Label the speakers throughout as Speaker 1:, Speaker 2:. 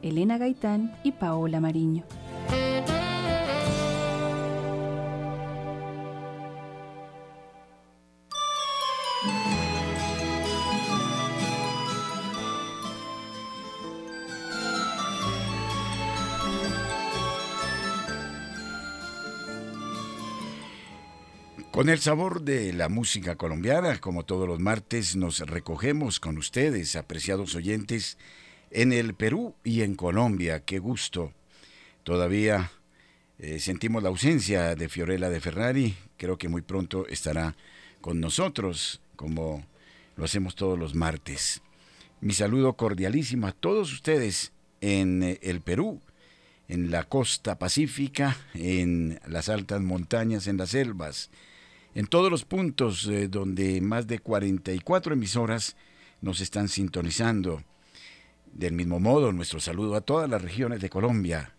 Speaker 1: Elena Gaitán y Paola Mariño.
Speaker 2: Con el sabor de la música colombiana, como todos los martes, nos recogemos con ustedes, apreciados oyentes, en el Perú y en Colombia. Qué gusto. Todavía eh, sentimos la ausencia de Fiorella de Ferrari. Creo que muy pronto estará con nosotros, como lo hacemos todos los martes. Mi saludo cordialísimo a todos ustedes en eh, el Perú, en la costa pacífica, en las altas montañas, en las selvas en todos los puntos eh, donde más de 44 emisoras nos están sintonizando. Del mismo modo, nuestro saludo a todas las regiones de Colombia.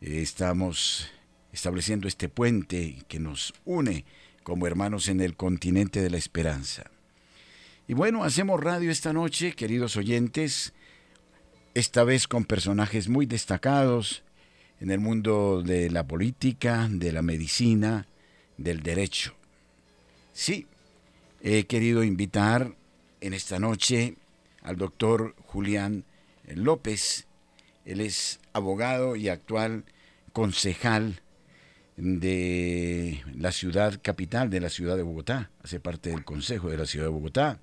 Speaker 2: estamos estableciendo este puente que nos une como hermanos en el continente de la esperanza. Y bueno, hacemos radio esta noche, queridos oyentes, esta vez con personajes muy destacados en el mundo de la política, de la medicina, del derecho. Sí, he querido invitar en esta noche al doctor Julián López. Él es abogado y actual concejal de la ciudad capital de la ciudad de Bogotá, hace parte del Consejo de la Ciudad de Bogotá.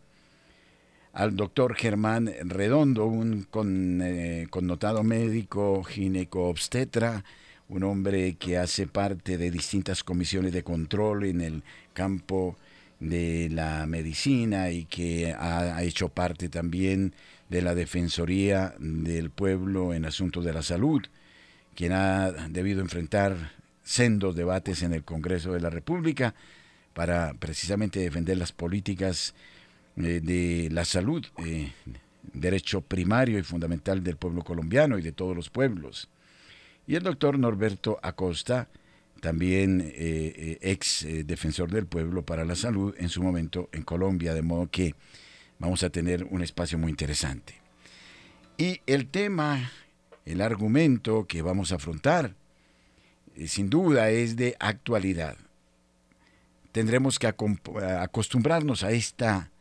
Speaker 2: Al doctor Germán Redondo, un eh, connotado médico gineco-obstetra, un hombre que hace parte de distintas comisiones de control en el campo de la medicina y que ha hecho parte también de la Defensoría del Pueblo en asuntos de la salud, quien ha debido enfrentar sendos debates en el Congreso de la República para precisamente defender las políticas eh, de la salud, eh, derecho primario y fundamental del pueblo colombiano y de todos los pueblos. Y el doctor Norberto Acosta, también eh, eh, ex eh, defensor del pueblo para la salud en su momento en Colombia, de modo que vamos a tener un espacio muy interesante. Y el tema, el argumento que vamos a afrontar, sin duda es de actualidad. Tendremos que acostumbrarnos a esta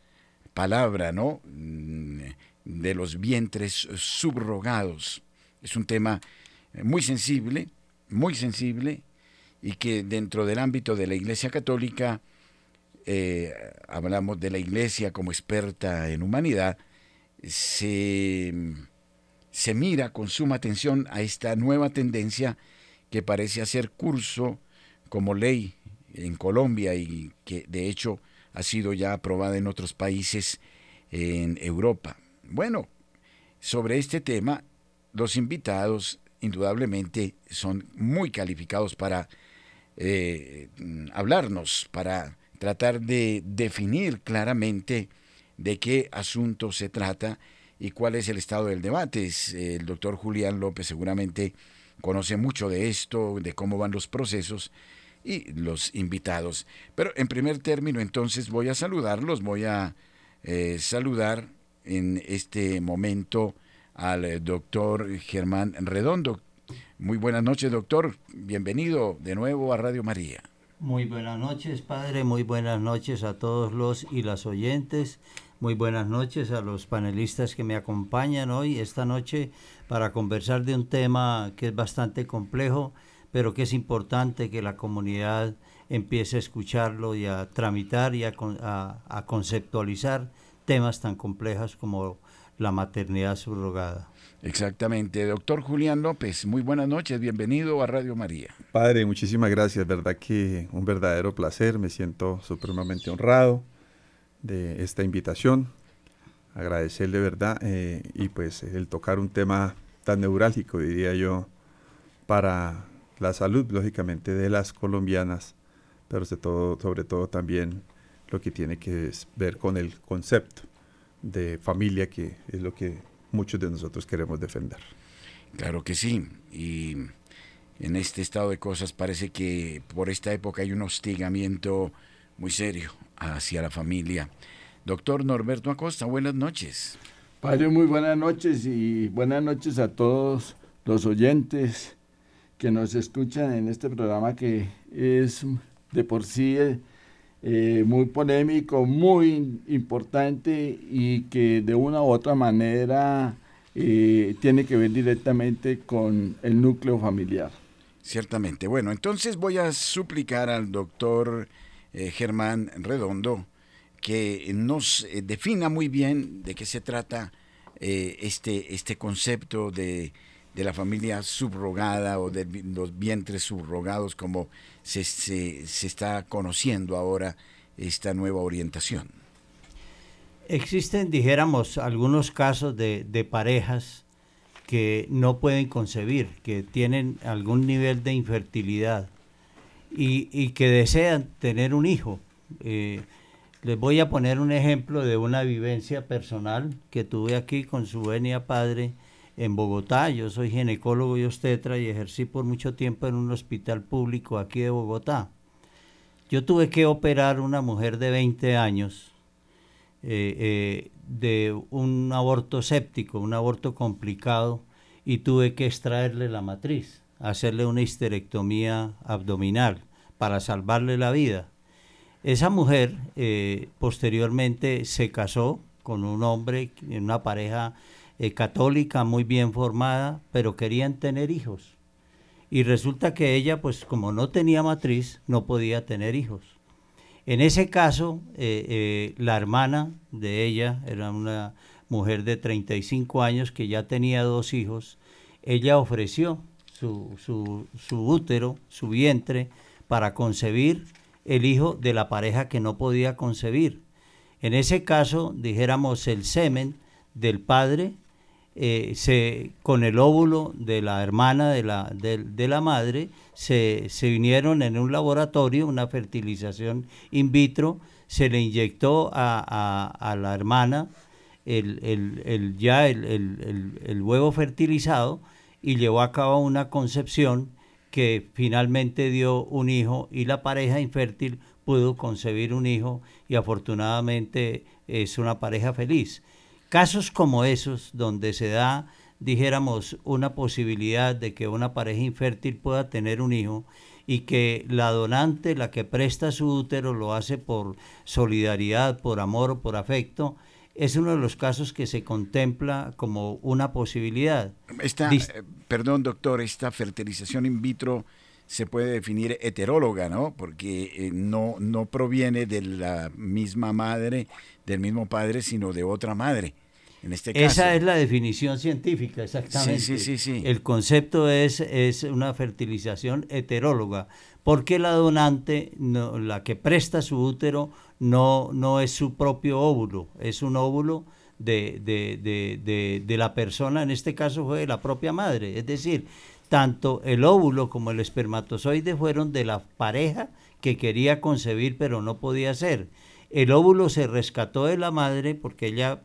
Speaker 2: palabra, ¿no? Mm, de los vientres subrogados. Es un tema muy sensible, muy sensible, y que dentro del ámbito de la Iglesia Católica, eh, hablamos de la Iglesia como experta en humanidad, se, se mira con suma atención a esta nueva tendencia que parece hacer curso como ley en Colombia y que de hecho ha sido ya aprobada en otros países en Europa. Bueno, sobre este tema, los invitados indudablemente son muy calificados para eh, hablarnos, para tratar de definir claramente de qué asunto se trata y cuál es el estado del debate. El doctor Julián López seguramente conoce mucho de esto, de cómo van los procesos y los invitados. Pero en primer término, entonces voy a saludarlos, voy a eh, saludar en este momento al eh, doctor Germán Redondo. Muy buenas noches, doctor. Bienvenido de nuevo a Radio María.
Speaker 3: Muy buenas noches, padre. Muy buenas noches a todos los y las oyentes. Muy buenas noches a los panelistas que me acompañan hoy, esta noche, para conversar de un tema que es bastante complejo, pero que es importante que la comunidad empiece a escucharlo y a tramitar y a, a conceptualizar temas tan complejos como la maternidad subrogada.
Speaker 2: Exactamente. Doctor Julián López, muy buenas noches, bienvenido a Radio María.
Speaker 4: Padre, muchísimas gracias, verdad que un verdadero placer, me siento supremamente honrado de esta invitación, agradecerle verdad eh, y pues el tocar un tema tan neurálgico, diría yo, para la salud, lógicamente, de las colombianas, pero todo, sobre todo también lo que tiene que ver con el concepto de familia, que es lo que muchos de nosotros queremos defender.
Speaker 2: Claro que sí, y en este estado de cosas parece que por esta época hay un hostigamiento muy serio hacia la familia. Doctor Norberto Acosta, buenas noches.
Speaker 5: Padre, muy buenas noches y buenas noches a todos los oyentes que nos escuchan en este programa que es de por sí eh, muy polémico, muy importante y que de una u otra manera eh, tiene que ver directamente con el núcleo familiar.
Speaker 2: Ciertamente. Bueno, entonces voy a suplicar al doctor eh, Germán Redondo que nos defina muy bien de qué se trata este, este concepto de de la familia subrogada o de los vientres subrogados, como se, se, está conociendo ahora esta nueva orientación.
Speaker 3: Existen, dijéramos, algunos casos de, parejas que no pueden concebir, que tienen algún nivel de infertilidad y, que desean tener un hijo. Eh, les voy a poner un ejemplo de una vivencia personal que tuve aquí con su venia padre en Bogotá. Yo soy ginecólogo y obstetra y ejercí por mucho tiempo en un hospital público aquí de Bogotá. Yo tuve que operar una mujer de 20 años eh, eh, de un aborto séptico, un aborto complicado, y tuve que extraerle la matriz, hacerle una histerectomía abdominal para salvarle la vida. Esa mujer eh, posteriormente se casó con un hombre una pareja eh, católica muy bien formada, pero querían tener hijos. Y resulta que ella, pues como no tenía matriz, no podía tener hijos. En ese caso, eh, eh, la hermana de ella era una mujer de 35 años que ya tenía dos hijos. Ella ofreció su, su, su útero, su vientre, para concebir el hijo de la pareja que no podía concebir. En ese caso, dijéramos, el semen del padre eh, se, con el óvulo de la hermana de la, de, la madre, se, vinieron en un laboratorio, una fertilización in vitro, se le inyectó a, la hermana el, ya el, huevo fertilizado y llevó a cabo una concepción que finalmente dio un hijo y la pareja infértil pudo concebir un hijo y afortunadamente es una pareja feliz. Casos como esos, donde se da, dijéramos, una posibilidad de que una pareja infértil pueda tener un hijo y que la donante, la que presta su útero, lo hace por solidaridad, por amor o por afecto, es uno de los casos que se contempla como una posibilidad.
Speaker 2: Esta, eh, perdón, doctor, esta fertilización in vitro se puede definir heteróloga, ¿no? Porque eh, no, no proviene de la misma madre, del mismo padre, sino de otra madre. Este
Speaker 3: Esa es la definición científica, exactamente.
Speaker 2: Sí, sí, sí,
Speaker 3: El concepto es, es una fertilización heteróloga, porque la donante, no, la que presta su útero, no, no es su propio óvulo, es un óvulo de, de, de, la persona, en este caso fue de la propia madre. Es decir, tanto el óvulo como el espermatozoide fueron de la pareja que quería concebir pero no podía ser. El óvulo se rescató de la madre porque ella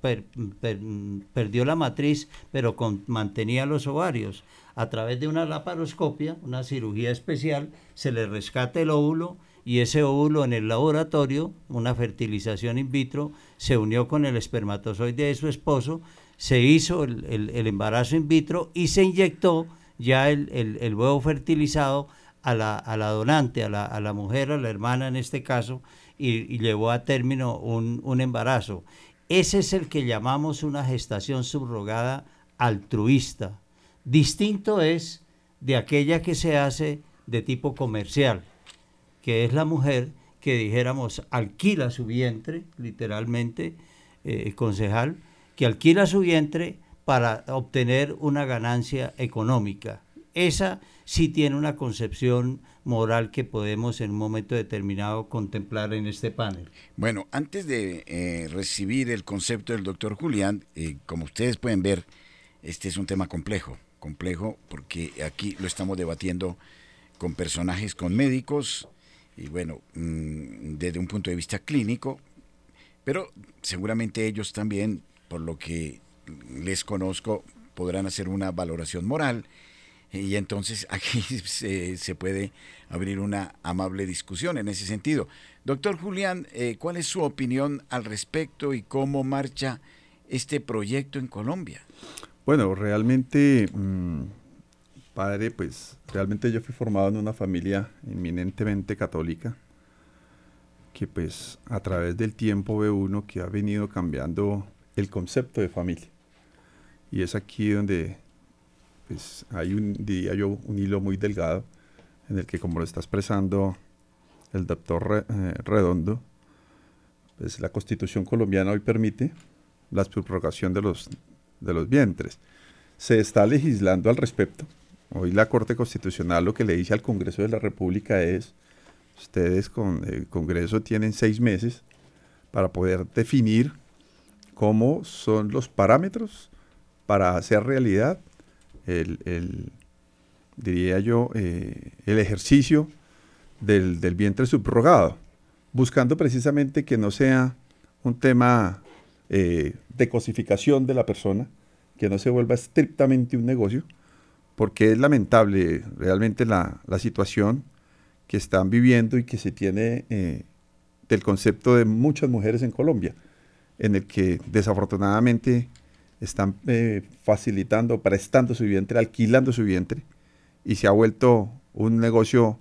Speaker 3: perdió la matriz, pero mantenía los ovarios. A través de una laparoscopia, una cirugía especial, se le rescata el óvulo y ese óvulo en el laboratorio, una fertilización in vitro, se unió con el espermatozoide de su esposo, se hizo el, embarazo in vitro y se inyectó ya el, huevo fertilizado a la, a la donante, a la, a la mujer, a la hermana en este caso, y, llevó a término un, embarazo. Ese es el que llamamos una gestación subrogada altruista. Distinto es de aquella que se hace de tipo comercial, que es la mujer que dijéramos alquila su vientre, literalmente, eh, concejal, que alquila su vientre para obtener una ganancia económica. Esa sí tiene una concepción moral que podemos en un momento determinado contemplar en este panel.
Speaker 2: Bueno, antes de eh, recibir el concepto del doctor Julián, eh, como ustedes pueden ver, este es un tema complejo, complejo porque aquí lo estamos debatiendo con personajes, con médicos, y bueno, mm, desde un punto de vista clínico, pero seguramente ellos también, por lo que les conozco, podrán hacer una valoración moral y entonces aquí se, puede abrir una amable discusión en ese sentido. Doctor Julián, eh, ¿cuál es su opinión al respecto y cómo marcha este proyecto en Colombia?
Speaker 4: Bueno, realmente, mm, padre, pues realmente yo fui formado en una familia eminentemente católica, que pues a través del tiempo ve uno que ha venido cambiando el concepto de familia. Y es aquí donde pues, hay un, diría yo, un hilo muy delgado en el que, como lo está expresando el doctor eh, Redondo, pues la constitución colombiana hoy permite la subrogación de los, de los vientres. Se está legislando al respecto. Hoy la Corte Constitucional lo que le dice al Congreso de la República es, ustedes con el Congreso tienen seis meses para poder definir cómo son los parámetros para hacer realidad el, diría yo, eh, el ejercicio del, del, vientre subrogado, buscando precisamente que no sea un tema eh, de cosificación de la persona, que no se vuelva estrictamente un negocio, porque es lamentable realmente la, la situación que están viviendo y que se tiene eh, del concepto de muchas mujeres en Colombia, en el que desafortunadamente están eh, facilitando, prestando su vientre, alquilando su vientre, y se ha vuelto un negocio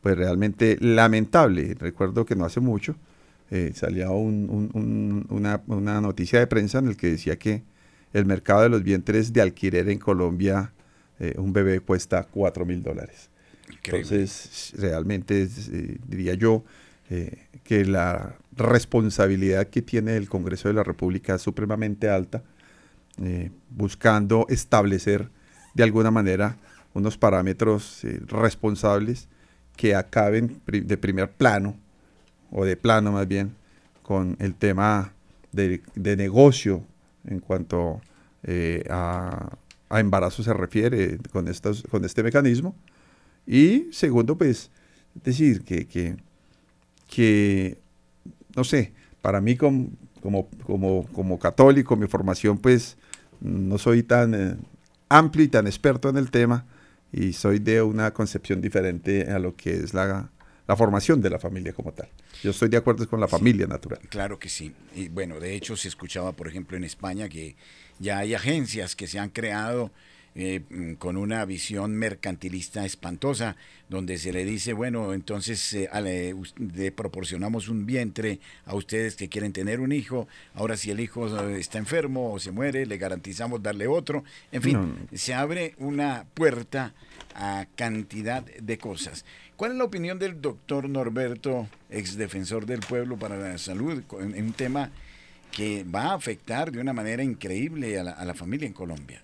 Speaker 4: pues realmente lamentable. Recuerdo que no hace mucho eh, salía una, noticia de prensa en el que decía que el mercado de los vientres de alquiler en Colombia, eh, un bebé cuesta 4 mil dólares. Entonces, realmente diría yo que la responsabilidad que tiene el Congreso de la República es supremamente alta eh, buscando establecer de alguna manera unos parámetros eh, responsables que acaben de primer plano, o de plano más bien, con el tema de, negocio en cuanto eh, a, embarazo se refiere con, estos, con este mecanismo. Y segundo, pues, decir que, que, que no sé, para mí como, como, como, como católico, mi formación pues no soy tan eh, amplio y tan experto en el tema y soy de una concepción diferente a lo que es la, formación de la familia como tal. Yo estoy de acuerdo con la familia natural.
Speaker 2: Claro que sí. Y bueno, de hecho se escuchaba, por ejemplo, en España que ya hay agencias que se han creado eh, mm, con una visión mercantilista espantosa, donde se le dice, bueno, entonces eh, le, proporcionamos un vientre a ustedes que quieren tener un hijo, ahora si el hijo eh, está enfermo o se muere, le garantizamos darle otro, en fin, se abre una puerta a cantidad de cosas. ¿Cuál es la opinión del doctor Norberto, ex defensor del pueblo para la salud, en un tema que va a afectar de una manera increíble a la familia en Colombia?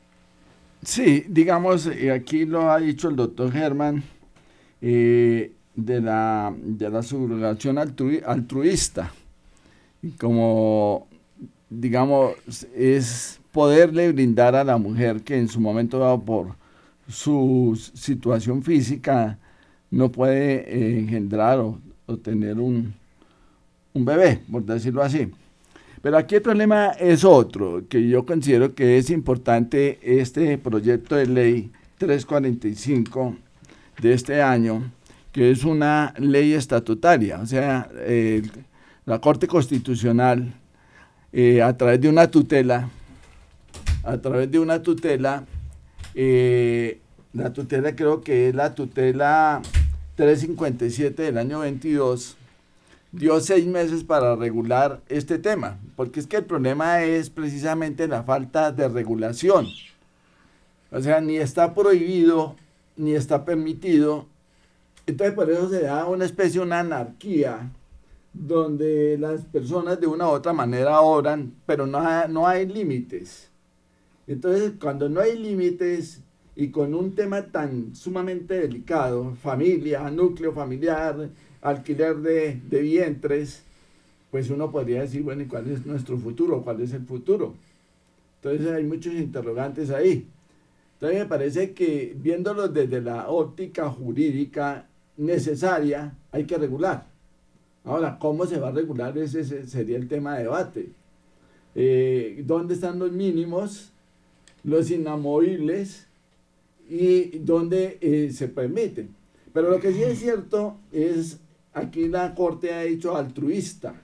Speaker 5: Sí, digamos, eh, aquí lo ha dicho el doctor Germán, eh, de, la, de la subrogación altruista. Como, digamos, es poderle brindar a la mujer que en su momento dado por su situación física no puede eh, engendrar o, tener un, un bebé, por decirlo así. Pero aquí el problema es otro, que yo considero que es importante este proyecto de ley 345 de este año, que es una ley estatutaria, o sea, la Corte Constitucional, eh, a través de una tutela, a través de una tutela, eh, la tutela creo que es la tutela 357 del año 22, dio seis meses para regular este tema, porque es que el problema es precisamente la falta de regulación. O sea, ni está prohibido, ni está permitido. Entonces por eso se da una especie de una anarquía, donde las personas de una u otra manera oran, pero no, no hay límites. Entonces, cuando no hay límites y con un tema tan sumamente delicado, familia, núcleo familiar, alquiler de, vientres, pues uno podría decir, bueno, ¿y cuál es nuestro futuro? ¿Cuál es el futuro? Entonces hay muchos interrogantes ahí. Entonces me parece que viéndolo desde la óptica jurídica necesaria, hay que regular. Ahora, ¿cómo se va a regular? Ese sería el tema de debate. Eh, ¿Dónde están los mínimos, los inamovibles y dónde eh, se permiten? Pero lo que sí es cierto es aquí la Corte ha dicho altruista.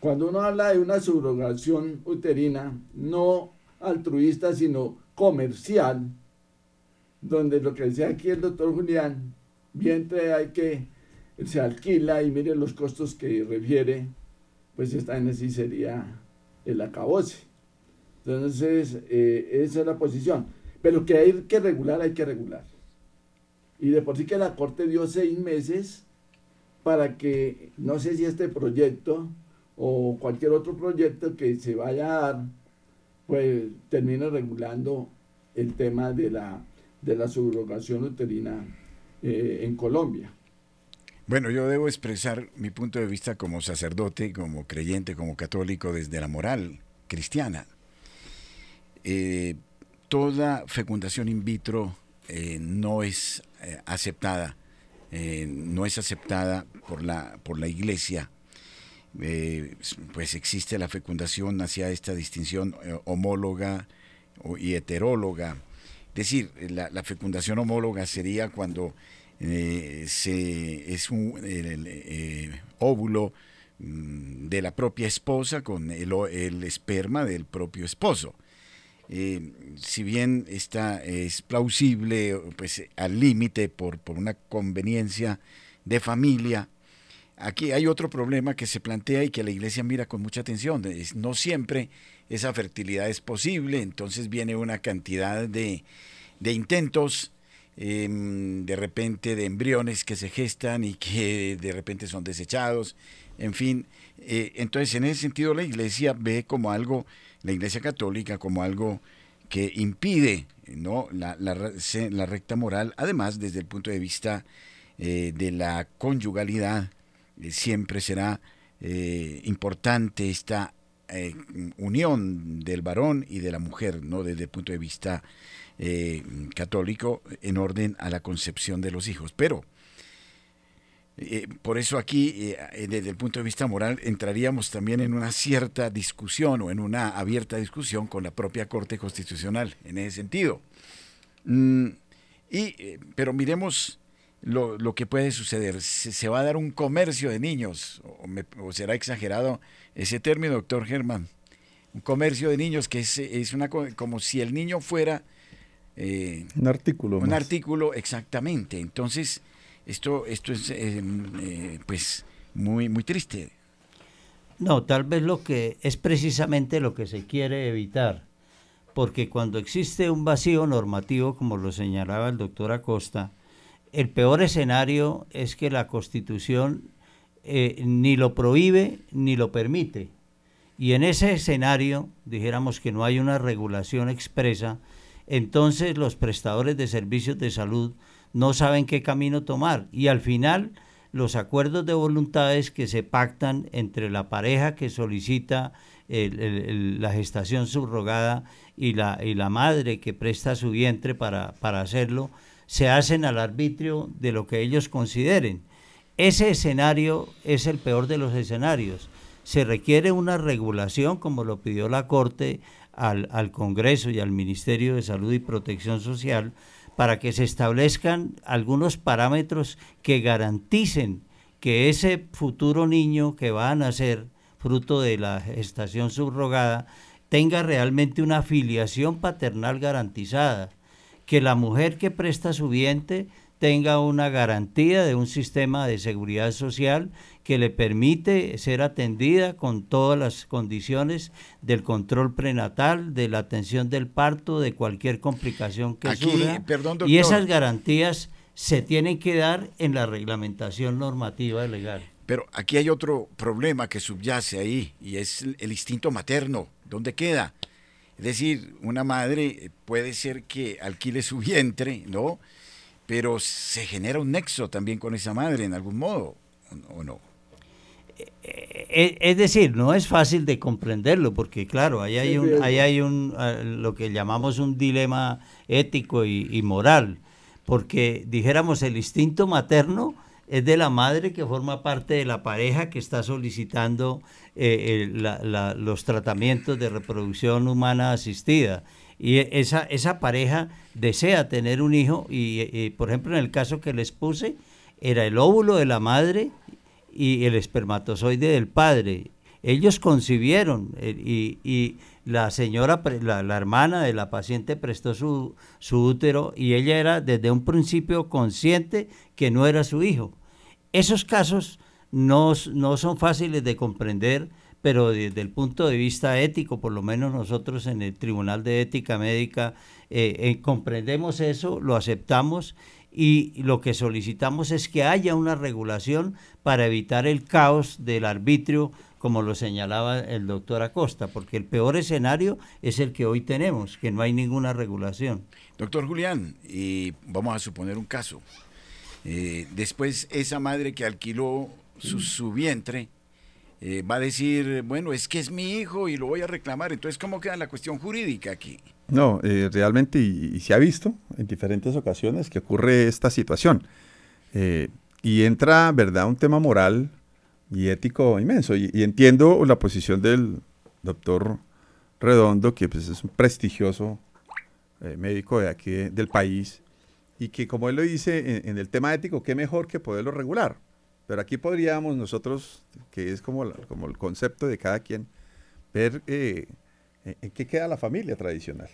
Speaker 5: Cuando uno habla de una subrogación uterina, no altruista, sino comercial, donde lo que decía aquí el doctor Julián, vientre hay que, se alquila y mire los costos que refiere, pues esta en sería el acabose. Entonces, eh, esa es la posición. Pero que hay que regular, hay que regular. Y de por sí que la Corte dio seis meses para que, no sé si este proyecto o cualquier otro proyecto que se vaya a dar, pues termine regulando el tema de la, de la subrogación uterina eh, en Colombia.
Speaker 2: Bueno, yo debo expresar mi punto de vista como sacerdote, como creyente, como católico, desde la moral cristiana. Eh, toda fecundación in vitro eh, no es eh, no es aceptada por la, por la iglesia. pues existe la fecundación hacia esta distinción homóloga y heteróloga. Es decir, la, la fecundación homóloga sería cuando se, es un óvulo mm, de la propia esposa con el, el esperma del propio esposo. Eh, si bien esta es plausible, pues al límite por, por una conveniencia de familia, aquí hay otro problema que se plantea y que la iglesia mira con mucha atención. No siempre esa fertilidad es posible, entonces viene una cantidad de, de intentos, em, de repente de embriones que se gestan y que de repente son desechados, en fin. Eh, entonces, en ese sentido, la iglesia ve como algo la Iglesia Católica como algo que impide ¿no? la, la, recta moral, además desde el punto de vista eh, de la conyugalidad, eh, siempre será eh, importante esta unión del varón y de la mujer, ¿no? desde el punto de vista católico, en orden a la concepción de los hijos. Pero eh, por eso aquí, eh, desde el punto de vista moral, entraríamos también en una cierta discusión o en una abierta discusión con la propia Corte Constitucional en ese sentido. Mm, y, eh, pero miremos lo, lo, que puede suceder. ¿Se, va a dar un comercio de niños? ¿O, será exagerado ese término, doctor Germán? Un comercio de niños que es, es una como si el niño fuera...
Speaker 4: un artículo.
Speaker 2: Un artículo, exactamente. Entonces esto, esto es eh, eh, pues muy, muy triste.
Speaker 3: No, tal vez lo que es precisamente lo que se quiere evitar, porque cuando existe un vacío normativo, como lo señalaba el doctor Acosta, el peor escenario es que la Constitución eh, ni lo prohíbe ni lo permite. Y en ese escenario, dijéramos que no hay una regulación expresa, entonces los prestadores de servicios de salud no saben qué camino tomar y al final los acuerdos de voluntades que se pactan entre la pareja que solicita la gestación subrogada y la, y la madre que presta su vientre para, para hacerlo, se hacen al arbitrio de lo que ellos consideren. Ese escenario es el peor de los escenarios. Se requiere una regulación, como lo pidió la Corte al, al Congreso y al Ministerio de Salud y Protección Social, para que se establezcan algunos parámetros que garanticen que ese futuro niño que va a nacer fruto de la gestación subrogada tenga realmente una filiación paternal garantizada, que la mujer que presta su vientre tenga una garantía de un sistema de seguridad social que le permite ser atendida con todas las condiciones del control prenatal, de la atención del parto, de cualquier complicación que surja. y esas garantías se tienen que dar en la reglamentación normativa legal.
Speaker 2: Pero aquí hay otro problema que subyace ahí y es el instinto materno. ¿Dónde queda? Es decir, una madre puede ser que alquile su vientre, ¿no? pero se genera un nexo también con esa madre en algún modo, ¿o no?
Speaker 3: Eh, eh, es decir, no es fácil de comprenderlo, porque claro, ahí hay un, ahí hay un ah, lo que llamamos un dilema ético y, moral, porque dijéramos el instinto materno es de la madre que forma parte de la pareja que está solicitando eh, los tratamientos de reproducción humana asistida. Y esa, esa pareja desea tener un hijo y, por ejemplo en el caso que les puse era el óvulo de la madre y el espermatozoide del padre Ellos concibieron eh, y, la señora, la, hermana de la paciente prestó su, su útero y ella era desde un principio consciente que no era su hijo. Esos casos no, no son fáciles de comprender, pero desde el punto de vista ético, por lo menos nosotros en el Tribunal de Ética Médica eh, eh, comprendemos eso, lo aceptamos y lo que solicitamos es que haya una regulación para evitar el caos del arbitrio, como lo señalaba el doctor Acosta, porque el peor escenario es el que hoy tenemos, que no hay ninguna regulación.
Speaker 2: Doctor Julián, y vamos a suponer un caso. Eh, después esa madre que alquiló su vientre, eh, va a decir, bueno, es que es mi hijo y lo voy a reclamar. Entonces, ¿cómo queda la cuestión jurídica aquí?
Speaker 4: No, eh, realmente, y, se ha visto en diferentes ocasiones que ocurre esta situación. Eh, y entra, ¿verdad?, un tema moral y ético inmenso. Y, entiendo la posición del doctor Redondo, que pues, es un prestigioso médico de aquí del país, y que como él lo dice, en, en el tema ético, qué mejor que poderlo regular pero aquí podríamos nosotros, que es como, como el concepto de cada quien, ver eh, en qué queda la familia tradicional.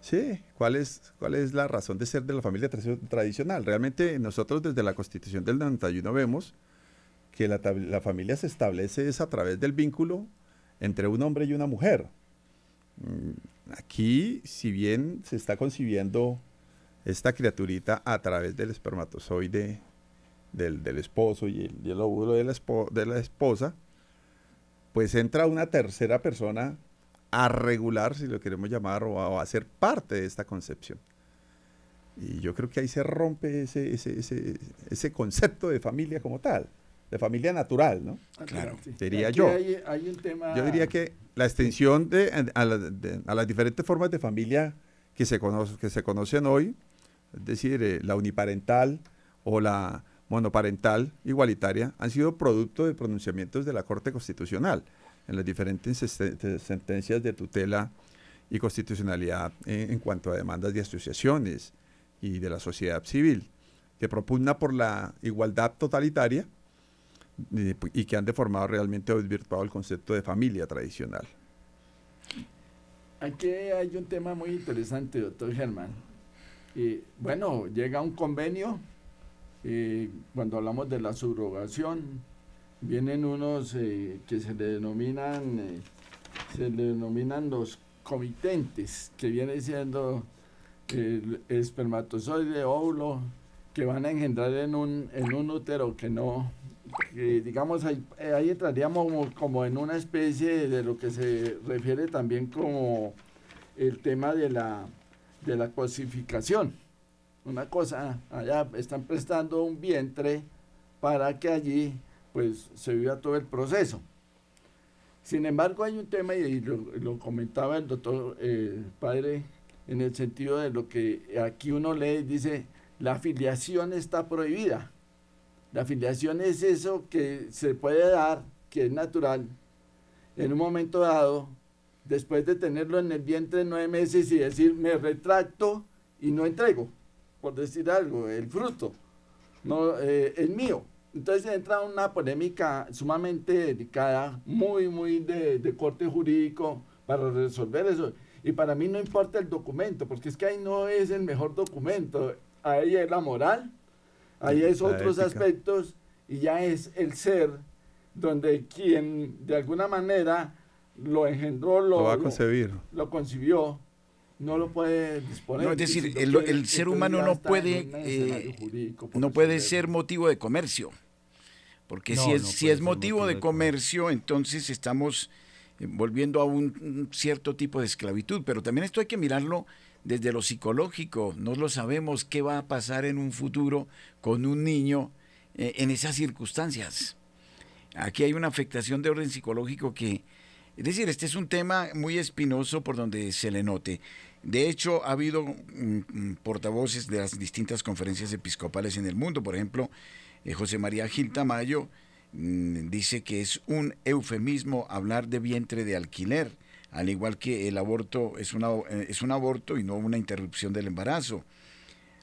Speaker 4: Sí, ¿cuál es, ¿cuál es la razón de ser de la familia tradicional? Realmente nosotros desde la Constitución del 91 vemos que la, la familia se establece es a través del vínculo entre un hombre y una mujer. Mm, aquí, si bien se está concibiendo esta criaturita a través del espermatozoide del, esposo y el, óvulo de la, de la esposa, pues entra una tercera persona a regular, si lo queremos llamar, o a, ser parte de esta concepción. Y yo creo que ahí se rompe ese, ese, ese, ese concepto de familia como tal, de familia natural, ¿no?
Speaker 2: Claro.
Speaker 4: Diría yo. Yo diría que la extensión de, a, las diferentes formas de familia que se, que se conocen hoy, es decir, eh, la uniparental o la monoparental igualitaria han sido producto de pronunciamientos de la Corte Constitucional en las diferentes sentencias de tutela y constitucionalidad en, cuanto a demandas de asociaciones y de la sociedad civil, que propugna por la igualdad totalitaria y, que han deformado realmente o desvirtuado el concepto de familia tradicional.
Speaker 5: Aquí hay un tema muy interesante, doctor Germán. Y, bueno, llega un convenio eh, cuando hablamos de la subrogación, vienen unos eh, que se le denominan, eh, se denominan los comitentes, que viene siendo el espermatozoide, óvulo, que van a engendrar en un, en un útero que no, digamos, ahí, ahí entraríamos como, en una especie de lo que se refiere también como el tema de la, de la cosificación una cosa, allá están prestando un vientre para que allí pues se viva todo el proceso. Sin embargo, hay un tema, y lo, comentaba el doctor eh, padre, en el sentido de lo que aquí uno lee, dice, la afiliación está prohibida. La afiliación es eso que se puede dar, que es natural, en un momento dado, después de tenerlo en el vientre nueve meses y decir, me retracto y no entrego por decir algo, el fruto, no eh, el mío. Entonces entra una polémica sumamente delicada, muy, muy de, de, corte jurídico para resolver eso. Y para mí no importa el documento, porque es que ahí no es el mejor documento. Ahí es la moral, ahí es otros aspectos y ya es el ser donde quien de alguna manera lo engendró, lo,
Speaker 4: lo va a concebir.
Speaker 5: lo concibió, no lo puede disponer.
Speaker 2: No, es decir, el, ser humano no puede, eh, no puede ser motivo de comercio. Porque si es, si es motivo, de, comercio, entonces estamos eh, volviendo a un, cierto tipo de esclavitud. Pero también esto hay que mirarlo desde lo psicológico. No lo sabemos qué va a pasar en un futuro con un niño eh, en esas circunstancias. Aquí hay una afectación de orden psicológico que, es decir, este es un tema muy espinoso por donde se le note. De hecho, ha habido mm, mm, portavoces de las distintas conferencias episcopales en el mundo. Por ejemplo, eh, José María Gil Tamayo mm, dice que es un eufemismo hablar de vientre de alquiler, al igual que el aborto es, eh, es un aborto y no una interrupción del embarazo.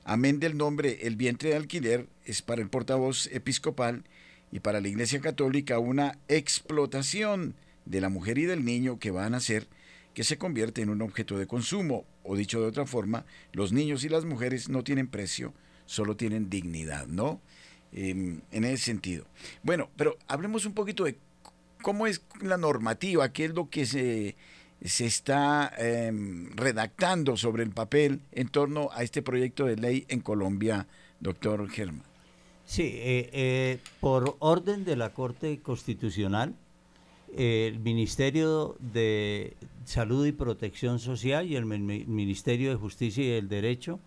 Speaker 2: Amén del nombre, el vientre de alquiler es para el portavoz episcopal y para la Iglesia Católica una explotación de la mujer y del niño que van a ser que se convierte en un objeto de consumo, o dicho de otra forma, los niños y las mujeres no tienen precio, solo tienen dignidad, ¿no? Em, en ese sentido. Bueno, pero hablemos un poquito de cómo es la normativa, qué es lo que se, se está em, redactando sobre el papel en torno a este proyecto de ley en Colombia, doctor Germán.
Speaker 3: Sí, eh, eh, por orden de la Corte Constitucional, el Ministerio de Salud y Protección Social y el Ministerio de Justicia y el Derecho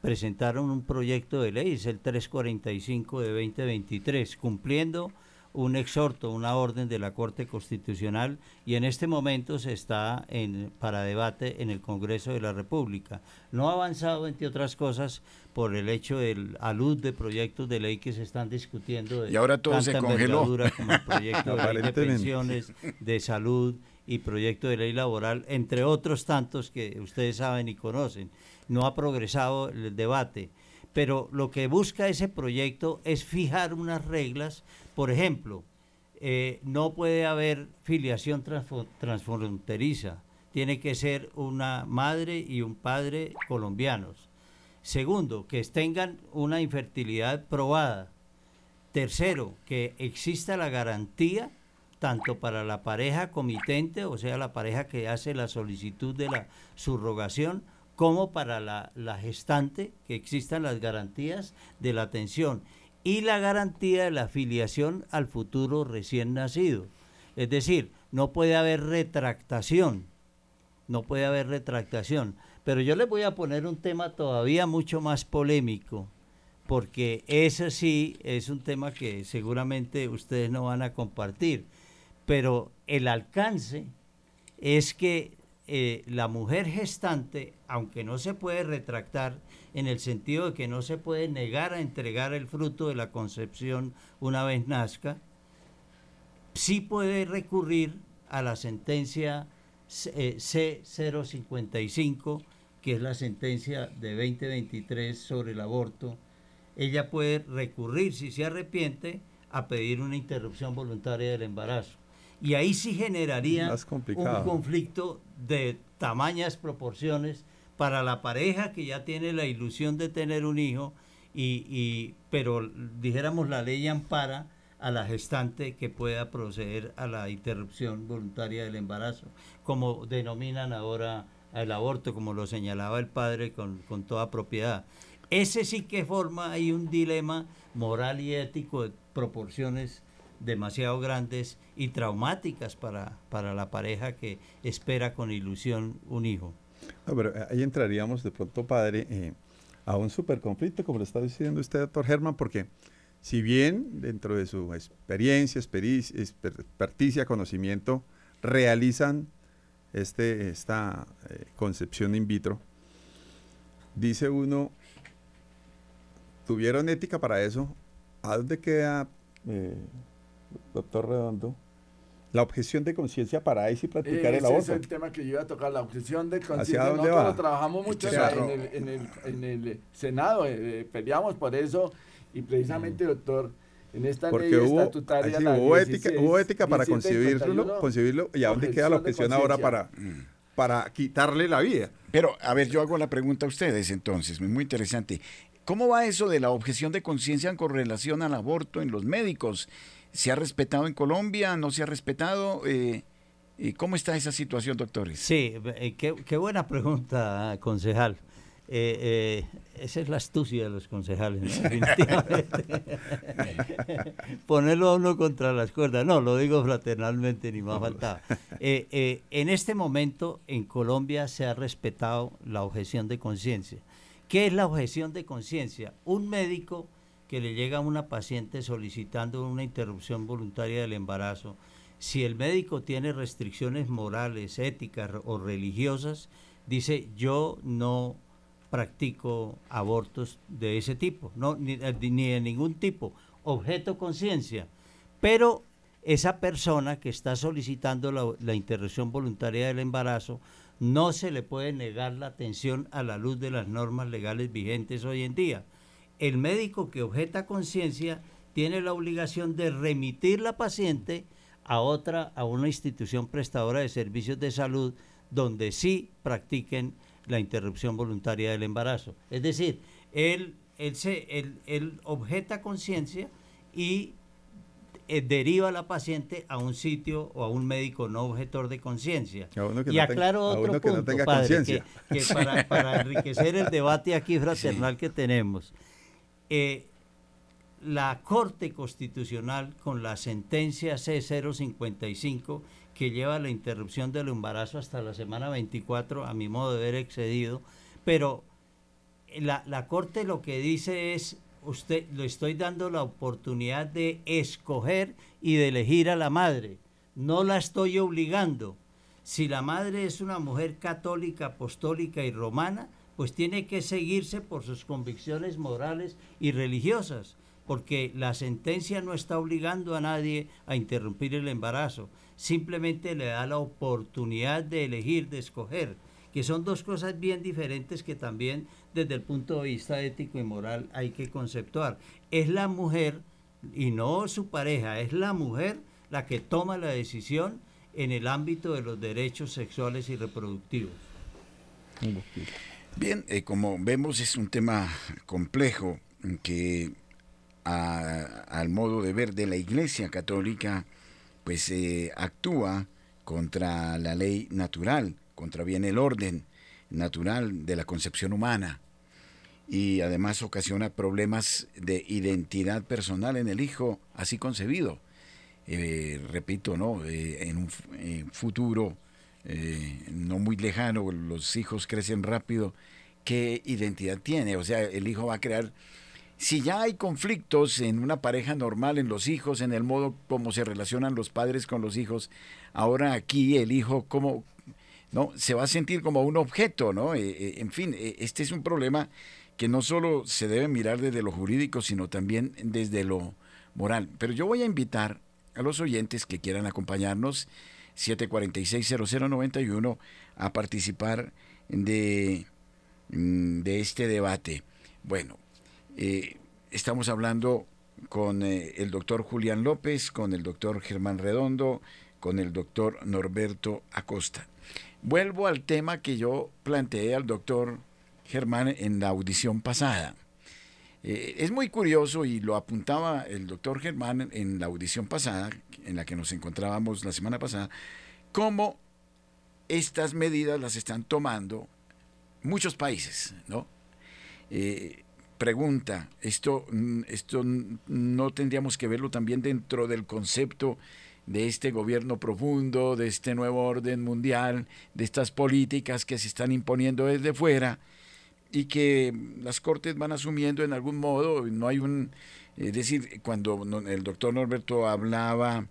Speaker 3: presentaron un proyecto de ley, es el 345 de 2023, cumpliendo un exhorto, una orden de la Corte Constitucional y en este momento se está en, para debate en el Congreso de la República. No ha avanzado, entre otras cosas, por el hecho del alud de proyectos de ley que se están discutiendo. De
Speaker 2: y ahora todo se congeló.
Speaker 3: Como el proyecto de ley de pensiones, de salud y proyecto de ley laboral, entre otros tantos que ustedes saben y conocen. No ha progresado el debate pero lo que busca ese proyecto es fijar unas reglas por ejemplo, eh, no puede haber filiación transfronteriza, tiene que ser una madre y un padre colombianos. Segundo, que tengan una infertilidad probada. Tercero, que exista la garantía tanto para la pareja comitente, o sea, la pareja que hace la solicitud de la subrogación, como para la, la gestante, que existan las garantías de la atención y la garantía de la afiliación al futuro recién nacido. Es decir, no puede haber retractación, no puede haber retractación. Pero yo les voy a poner un tema todavía mucho más polémico, porque ese sí es un tema que seguramente ustedes no van a compartir, pero el alcance es que eh, la mujer gestante, aunque no se puede retractar, en el sentido de que no se puede negar a entregar el fruto de la concepción una vez nazca, sí puede recurrir a la sentencia C055, que es la sentencia de 2023 sobre el aborto. Ella puede recurrir, si se arrepiente, a pedir una interrupción voluntaria del embarazo y ahí sí generaría un conflicto de tamañas proporciones para la pareja que ya tiene la ilusión de tener un hijo, y, pero dijéramos la ley ampara a la gestante que pueda proceder a la interrupción voluntaria del embarazo, como denominan ahora el aborto, como lo señalaba el padre con, con toda propiedad. Ese sí que forma ahí un dilema moral y ético de proporciones demasiado grandes y traumáticas para, para la pareja que espera con ilusión un hijo.
Speaker 4: pero ahí entraríamos de pronto, padre, eh, a un super conflicto, como lo está diciendo usted, doctor Germán, porque si bien dentro de su experiencia, experticia, conocimiento, realizan este, esta eh, concepción in vitro, dice uno, tuvieron ética para eso, ¿a dónde queda eh, doctor Redondo, la objeción de conciencia para ahí sí practicar el aborto.
Speaker 5: Ese es el tema que yo iba a tocar, la objeción de conciencia. Nosotros lo trabajamos mucho en, el, Senado, eh, eh, peleamos por eso y precisamente, mm. doctor, en esta ley estatutaria...
Speaker 4: hubo, ética, hubo ética para concebirlo, concebirlo y a dónde queda la objeción ahora para, mm. para quitarle la vida.
Speaker 2: Pero, a ver, yo hago la pregunta a ustedes entonces, muy interesante. ¿Cómo va eso de la objeción de conciencia con relación al aborto en los médicos? ¿Se ha respetado en Colombia? ¿No se ha respetado? Eh, ¿Cómo está esa situación, doctores?
Speaker 3: Sí, eh, qué, buena pregunta, concejal. Eh, esa es la astucia de los concejales, Ponerlo a uno contra las cuerdas. No, lo digo fraternalmente, ni más faltaba. en este momento, en Colombia se ha respetado la objeción de conciencia. ¿Qué es la objeción de conciencia? Un médico que le llega a una paciente solicitando una interrupción voluntaria del embarazo, si el médico tiene restricciones morales, éticas o religiosas, dice yo no practico abortos de ese tipo, no, ni, eh, de ningún tipo, objeto conciencia. Pero esa persona que está solicitando la, interrupción voluntaria del embarazo, no se le puede negar la atención a la luz de las normas legales vigentes hoy en día el médico que objeta conciencia tiene la obligación de remitir la paciente a otra, a una institución prestadora de servicios de salud donde sí practiquen la interrupción voluntaria del embarazo. Es decir, él, él, se, él, objeta conciencia y eh, deriva a la paciente a un sitio o a un médico no objetor de conciencia. Y aclaro otro punto, padre, que, para, enriquecer el debate aquí fraternal que tenemos. Eh, la Corte Constitucional con la sentencia C055 que lleva la interrupción del embarazo hasta la semana 24, a mi modo de ver excedido, pero la, la Corte lo que dice es, usted le estoy dando la oportunidad de escoger y de elegir a la madre, no la estoy obligando. Si la madre es una mujer católica, apostólica y romana, pues tiene que seguirse por sus convicciones morales y religiosas porque la sentencia no está obligando a nadie a interrumpir el embarazo, simplemente le da la oportunidad de elegir, de escoger, que son dos cosas bien diferentes que también desde el punto de vista ético y moral hay que conceptuar. Es la mujer, y no su pareja, es la mujer la que toma la decisión en el ámbito de los derechos sexuales y reproductivos.
Speaker 2: Bien, eh, como vemos es un tema complejo que al modo de ver de la Iglesia Católica, pues eh, actúa contra la ley natural, contra bien el orden natural de la concepción humana y además ocasiona problemas de identidad personal en el hijo así concebido. Eh, repito, ¿no? Eh, en un futuro no muy lejano, los hijos crecen rápido, ¿qué identidad tiene? O sea, el hijo va a crear si ya hay conflictos en una pareja normal, en los hijos, en el modo como se relacionan los padres con los hijos, ahora aquí el hijo como no se va a sentir como un objeto, ¿no? Eh, eh, en fin, eh, este es un problema que no solo se debe mirar desde lo jurídico, sino también desde lo moral. Pero yo voy a invitar a los oyentes que quieran acompañarnos 746-0091 a participar de, mm, de este debate. Bueno, eh, estamos hablando con eh, el doctor Julián López, con el doctor Germán Redondo, con el doctor Norberto Acosta. Vuelvo al tema que yo planteé al doctor Germán en la audición pasada. Eh, es muy curioso y lo apuntaba el doctor Germán en la audición pasada, en la que nos encontrábamos la semana pasada, cómo estas medidas las están tomando muchos países, ¿no? pregunta, esto, mm, esto no tendríamos que verlo también dentro del concepto de este gobierno profundo, de este nuevo orden mundial, de estas políticas que se están imponiendo desde fuera y que las cortes van asumiendo en algún modo, no hay un, es decir, cuando el doctor Norberto hablaba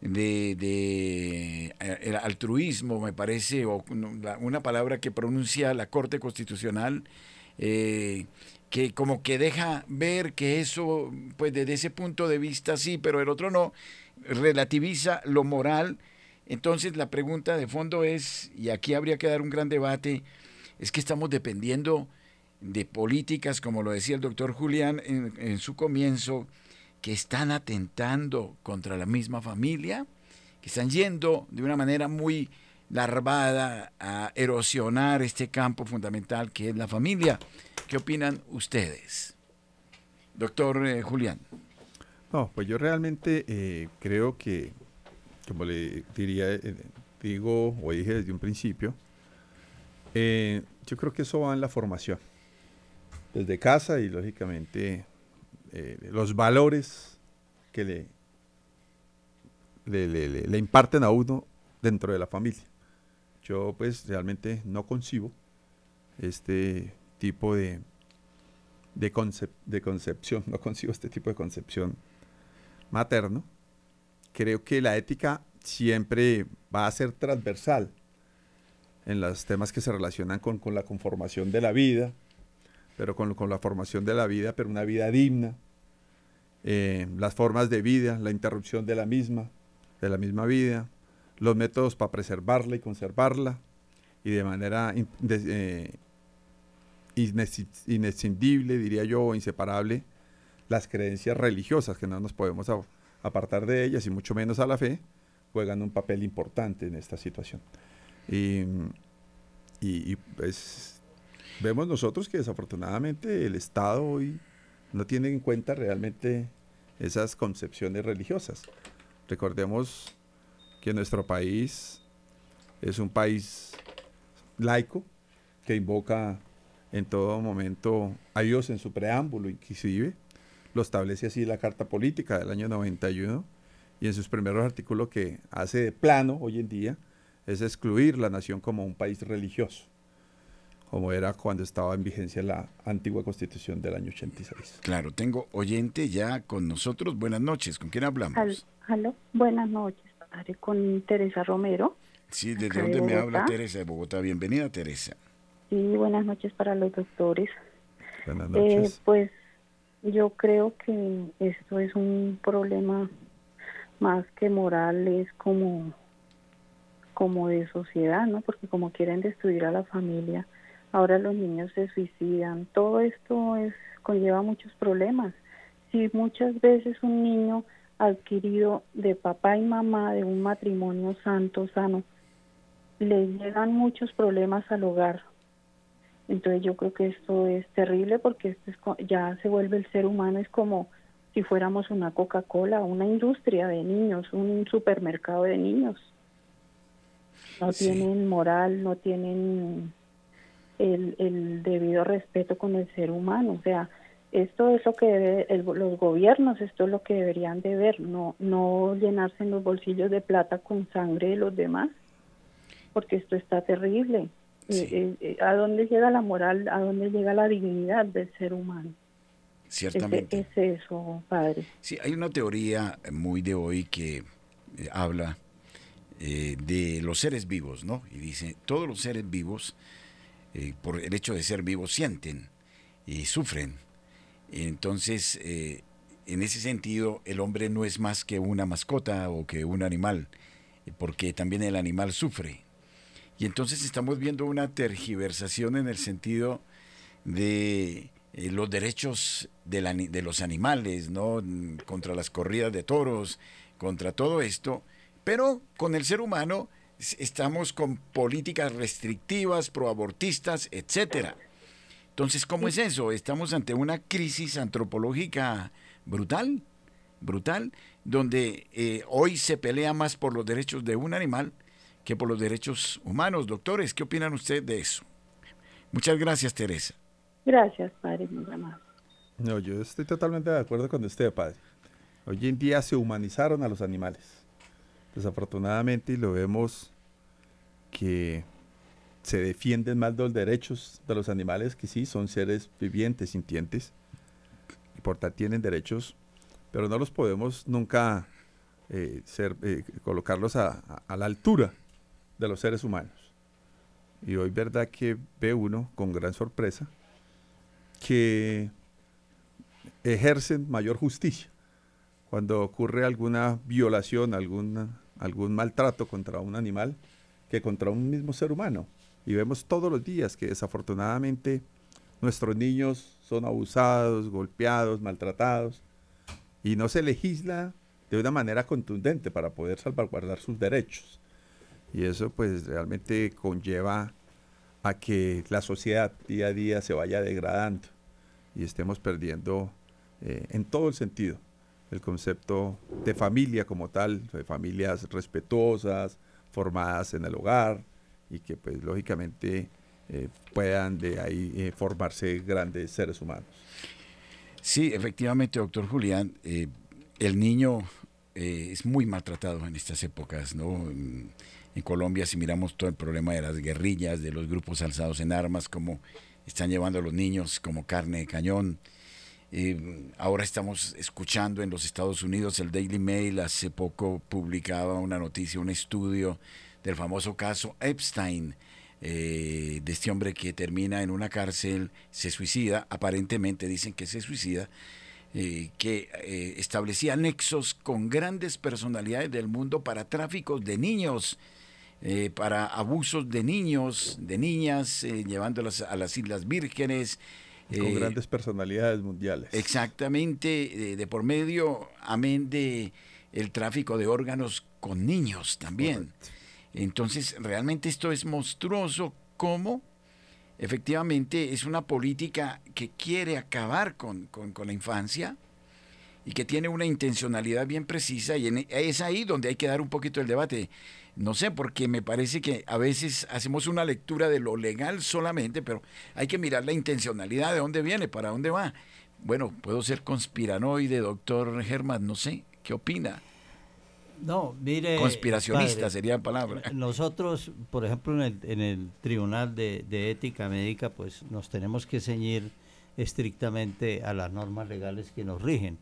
Speaker 2: de, de eh, el altruismo, me parece, o una palabra que pronuncia la Corte Constitucional, eh, que como que deja ver que eso, pues desde ese punto de vista sí, pero el otro no, relativiza lo moral. Entonces la pregunta de fondo es, y aquí habría que dar un gran debate, es que estamos dependiendo de políticas, como lo decía el doctor Julián en, su comienzo, que están atentando contra la misma familia, que están yendo de una manera muy larvada a erosionar este campo fundamental que es la familia. ¿Qué opinan ustedes? Doctor eh, Julián.
Speaker 4: No, pues yo realmente eh, creo que, como le diría, eh, digo o dije desde un principio, yo creo que eso va en la formación. Desde casa y lógicamente los valores que le, le, imparten a uno dentro de la familia. Yo pues realmente no concibo este tipo de, de, de concepción, no consigo este tipo de concepción materno. Creo que la ética siempre va a ser transversal en los temas que se relacionan con, la conformación de la vida, pero con, la formación de la vida, pero una vida digna, eh, las formas de vida, la interrupción de la misma, de la misma vida, los métodos para preservarla y conservarla, y de manera eh, inescindible, diría yo, inseparable las creencias religiosas, que no nos podemos apartar de ellas y mucho menos a la fe, juegan un papel importante en esta situación. Y, y, pues vemos nosotros que desafortunadamente el Estado hoy no tiene en cuenta realmente esas concepciones religiosas. Recordemos que nuestro país es un país laico que invoca en todo momento a Dios en su preámbulo, inclusive lo establece así la Carta Política del año 91 y en sus primeros artículos que hace de plano hoy en día es excluir la nación como un país religioso, como era cuando estaba en vigencia la antigua constitución del año 86.
Speaker 2: Claro, tengo oyente ya con nosotros. Buenas noches, ¿con quién hablamos?
Speaker 6: Aló, buenas noches, padre, con Teresa Romero.
Speaker 2: Sí, ¿desde dónde me habla Teresa de Bogotá? Bienvenida, Teresa.
Speaker 6: Sí, buenas noches para los doctores.
Speaker 4: Buenas noches.
Speaker 6: Eh, pues yo creo que esto es un problema más que moral, es como, como de sociedad, ¿no? Porque como quieren destruir a la familia, ahora los niños se suicidan. Todo esto es conlleva muchos problemas. Si muchas veces un niño adquirido de papá y mamá de un matrimonio santo, sano, le llegan muchos problemas al hogar. Entonces yo creo que esto es terrible porque esto ya se vuelve el ser humano, es como si fuéramos una Coca-Cola, una industria de niños, un supermercado de niños. No tienen moral, no tienen el, el, debido respeto con el ser humano. O sea, esto es lo que debe, los gobiernos, esto es lo que deberían de ver, no, no llenarse en los bolsillos de plata con sangre de los demás, porque esto está terrible. Eh, eh, eh, ¿A dónde llega la moral? ¿A dónde llega la dignidad del ser humano?
Speaker 2: Ciertamente.
Speaker 6: Es, es eso, padre.
Speaker 2: Sí, hay una teoría muy de hoy que habla de los seres vivos, ¿no? Y dice, todos los seres vivos, por el hecho de ser vivos, sienten y sufren. Entonces, en ese sentido, el hombre no es más que una mascota o que un animal, porque también el animal sufre. Y entonces estamos viendo una tergiversación en el sentido de eh, los derechos de, de, los animales, ¿no? Contra las corridas de toros, contra todo esto. Pero con el ser humano estamos con políticas restrictivas, proabortistas, etcétera. Entonces, ¿cómo es eso? Estamos ante una crisis antropológica brutal, brutal, donde eh, hoy se pelea más por los derechos de un animal que por los derechos humanos. Doctores, ¿qué opinan ustedes de eso? Muchas gracias, Teresa.
Speaker 6: Gracias, padre, muy
Speaker 4: No, yo estoy totalmente de acuerdo con usted, padre. Hoy en día se humanizaron a los animales. Desafortunadamente, y lo vemos que se defienden más los derechos de los animales, que sí, son seres vivientes, sintientes, y por tanto tienen derechos, pero no los podemos nunca eh, ser, eh, colocarlos a, la altura de los seres humanos. Y hoy verdad que ve uno con gran sorpresa que ejercen mayor justicia cuando ocurre alguna violación, alguna, algún maltrato contra un animal que contra un mismo ser humano. Y vemos todos los días que desafortunadamente nuestros niños son abusados, golpeados, maltratados, y no se legisla de una manera contundente para poder salvaguardar sus derechos. Y eso pues realmente conlleva a que la sociedad día a día se vaya degradando y estemos perdiendo eh, en todo el sentido el concepto de familia como tal, de familias respetuosas, formadas en el hogar y que pues lógicamente eh, puedan de ahí eh, formarse grandes seres humanos.
Speaker 2: Sí, efectivamente, doctor Julián, el niño es muy maltratado en estas épocas, ¿no? en Colombia, si miramos todo el problema de las guerrillas, de los grupos alzados en armas, como están llevando a los niños como carne de cañón. Eh, ahora estamos escuchando en los Estados Unidos, el Daily Mail. Hace poco publicaba una noticia, un estudio del famoso caso Epstein, eh, de este hombre que termina en una cárcel, se suicida, aparentemente dicen que se suicida, eh, que establecía nexos con grandes personalidades del mundo para tráficos de niños eh, para abusos de niños, de niñas, eh, llevándolas a las Islas Vírgenes,
Speaker 4: Con
Speaker 2: Eh,
Speaker 4: grandes personalidades mundiales.
Speaker 2: Exactamente, de, por medio, amén de el tráfico de órganos con niños también. Entonces, realmente esto es monstruoso como efectivamente es una política que quiere acabar con, con- con la infancia y que tiene una intencionalidad bien precisa y en- es ahí donde hay que dar un poquito el debate. No sé, porque me parece que a veces hacemos una lectura de lo legal solamente, pero hay que mirar la intencionalidad, de dónde viene, para dónde va. Bueno, puedo ser conspiranoide, doctor Germán, no sé, ¿qué opina?
Speaker 3: No, mire.
Speaker 2: Conspiracionista
Speaker 3: padre,
Speaker 2: sería la palabra.
Speaker 3: Nosotros, por ejemplo, en el, en el Tribunal de, de Ética Médica, pues nos tenemos que ceñir estrictamente a las normas legales que nos rigen.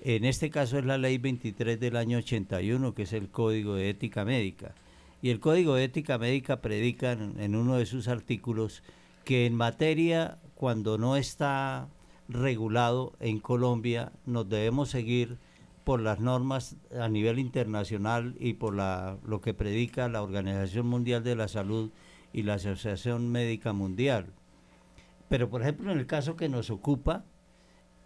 Speaker 3: En este caso es la ley 23 del año 81, que es el Código de Ética Médica. Y el Código de Ética Médica predica en, uno de sus artículos que en materia, cuando no está regulado en Colombia, nos debemos seguir por las normas a nivel internacional y por la, lo que predica la Organización Mundial de la Salud y la Asociación Médica Mundial. Pero, por ejemplo, en el caso que nos ocupa,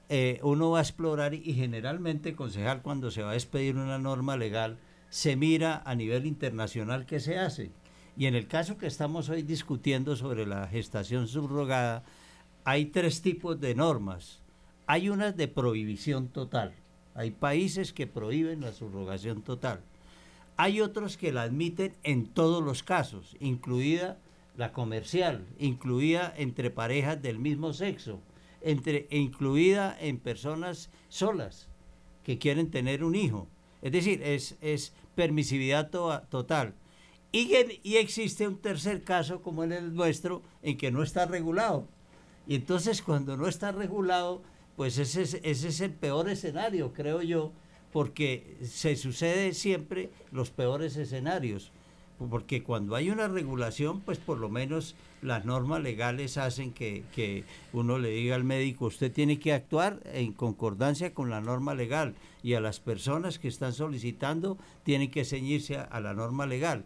Speaker 3: eh, uno va a explorar y generalmente, concejal, cuando se va a expedir una norma legal, se mira a nivel internacional qué se hace. Y en el caso que estamos hoy discutiendo sobre la gestación subrogada, hay tres tipos de normas. Hay unas de prohibición total. Hay países que prohíben la subrogación total. Hay otros que la admiten en todos los casos, incluida la comercial, incluida entre parejas del mismo sexo, entre, e incluida en personas solas que quieren tener un hijo. Es decir, es, es permisividad to- total. Y, y existe un tercer caso, como el nuestro, en que no está regulado. Y entonces cuando no está regulado, pues ese es, ese es el peor escenario, creo yo, porque se sucede siempre los peores escenarios. Porque cuando hay una regulación, pues por lo menos las normas legales hacen que, que uno le diga al médico, usted tiene que actuar en concordancia con la norma legal y a las personas que están solicitando tienen que ceñirse a, a la norma legal.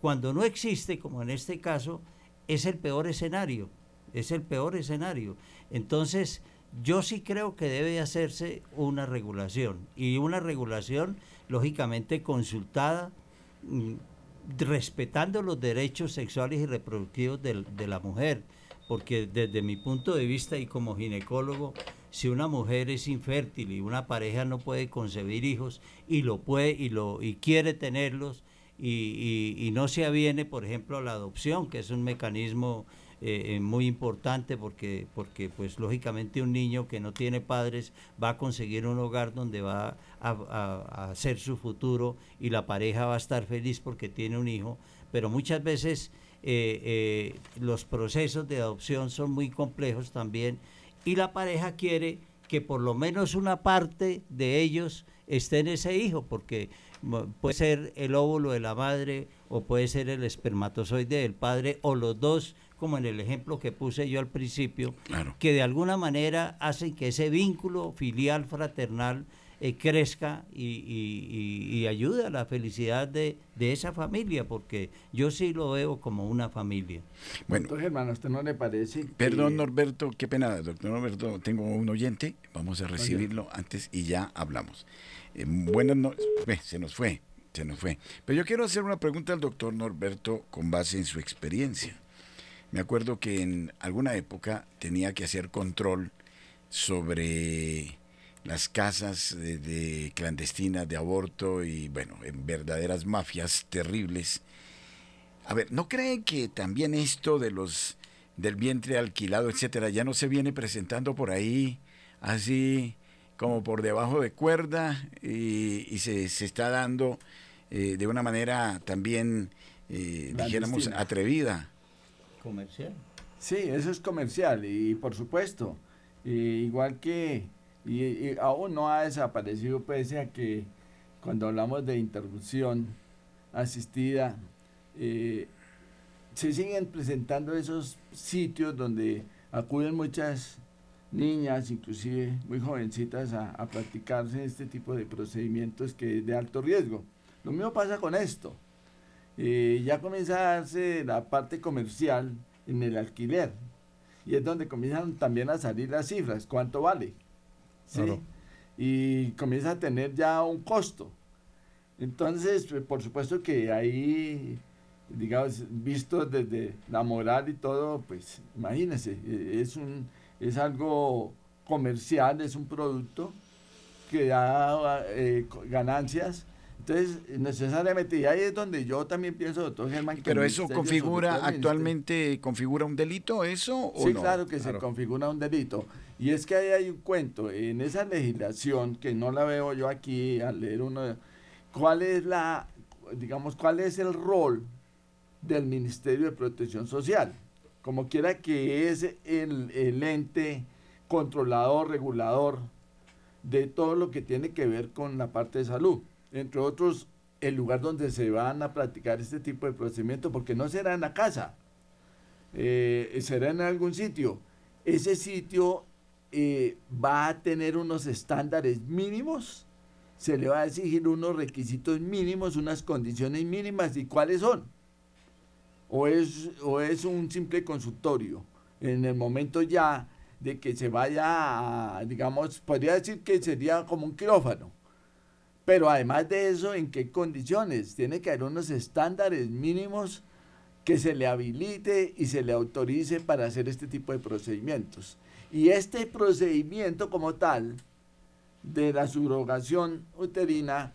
Speaker 3: Cuando no existe, como en este caso, es el peor escenario, es el peor escenario. Entonces, yo sí creo que debe hacerse una regulación y una regulación lógicamente consultada, mm, respetando los derechos sexuales y reproductivos del- de, la mujer, porque desde mi punto de vista y como ginecólogo, si una mujer es infértil y una pareja no puede concebir hijos y lo puede y lo y quiere tenerlos y, y- y no se aviene, por ejemplo, a la adopción, que es un mecanismo eh, eh, muy importante porque, porque pues lógicamente un niño que no tiene padres va a conseguir un hogar donde va a, a- a hacer su futuro y la pareja va a estar feliz porque tiene un hijo, pero muchas veces eh, los procesos de adopción son muy complejos también y la pareja quiere que por lo menos una parte de ellos esté en ese hijo, porque mo- puede ser el óvulo de la madre o puede ser el espermatozoide del padre o los dos, como en el ejemplo que puse yo al principio,
Speaker 2: Claro.
Speaker 3: que de alguna manera hacen que ese vínculo filial fraternal eh, crezca y, y- y- y ayude a la felicidad de, de esa familia, porque yo sí lo veo como una familia.
Speaker 2: Bueno,
Speaker 5: Germán, ¿a usted no le parece? que-
Speaker 2: Perdón, Norberto, qué pena, doctor Norberto, tengo un oyente, vamos a recibirlo antes y ya hablamos. Eh, buenas noches, se nos fue, se nos fue. Pero yo quiero hacer una pregunta al doctor Norberto con base en su experiencia. Me acuerdo que en alguna época tenía que hacer control sobre las casas de, de clandestinas de aborto y, bueno, en verdaderas mafias terribles. A ver, ¿no creen que también esto de los del vientre alquilado, etcétera, ya no se viene presentando por ahí así como por debajo de cuerda y, y se, se está dando eh, de una manera también, eh, dijéramos, atrevida?
Speaker 3: Comercial.
Speaker 5: Sí, eso es comercial y por supuesto, igual que y, y aún no ha desaparecido pese a que cuando hablamos de interrupción asistida, eh, se siguen presentando esos sitios donde acuden muchas niñas, inclusive muy jovencitas, a, a practicarse este tipo de procedimientos que es de alto riesgo. Lo mismo pasa con esto. Eh, ya comienza a darse la parte comercial en el alquiler. y es donde comienzan también a salir las cifras, cuánto vale. ¿sí? Y comienza a tener ya un costo. Entonces, pues, por supuesto que ahí, digamos, visto desde la moral y todo, pues imagínense, e, es, un, es algo comercial, es un producto que da eh, ganancias. Entonces, necesariamente, y ahí es donde yo también pienso, doctor Germán.
Speaker 2: Pero eso configura, actualmente, ¿configura un delito eso o
Speaker 5: sí, claro que se configura un delito. Y es que ahí hay un cuento, en esa legislación, que no la veo yo aquí al leer uno, ¿cuál es la, digamos, cuál es el rol del Ministerio de Protección Social? Como quiera que es el, el ente controlador, regulador de todo lo que tiene que ver con la parte de salud. Entre otros, el lugar donde se van a practicar este tipo de procedimiento, porque no será en la casa, eh, será en algún sitio. Ese sitio eh, va a tener unos estándares mínimos, se le va a exigir unos requisitos mínimos, unas condiciones mínimas, ¿y cuáles son? O es, o es un simple consultorio. En el momento ya de que se vaya a, digamos, podría decir que sería como un quirófano. Pero además de eso, ¿en qué condiciones? Tiene que haber unos estándares mínimos que se le habilite y se le autorice para hacer este tipo de procedimientos. Y este procedimiento como tal de la subrogación uterina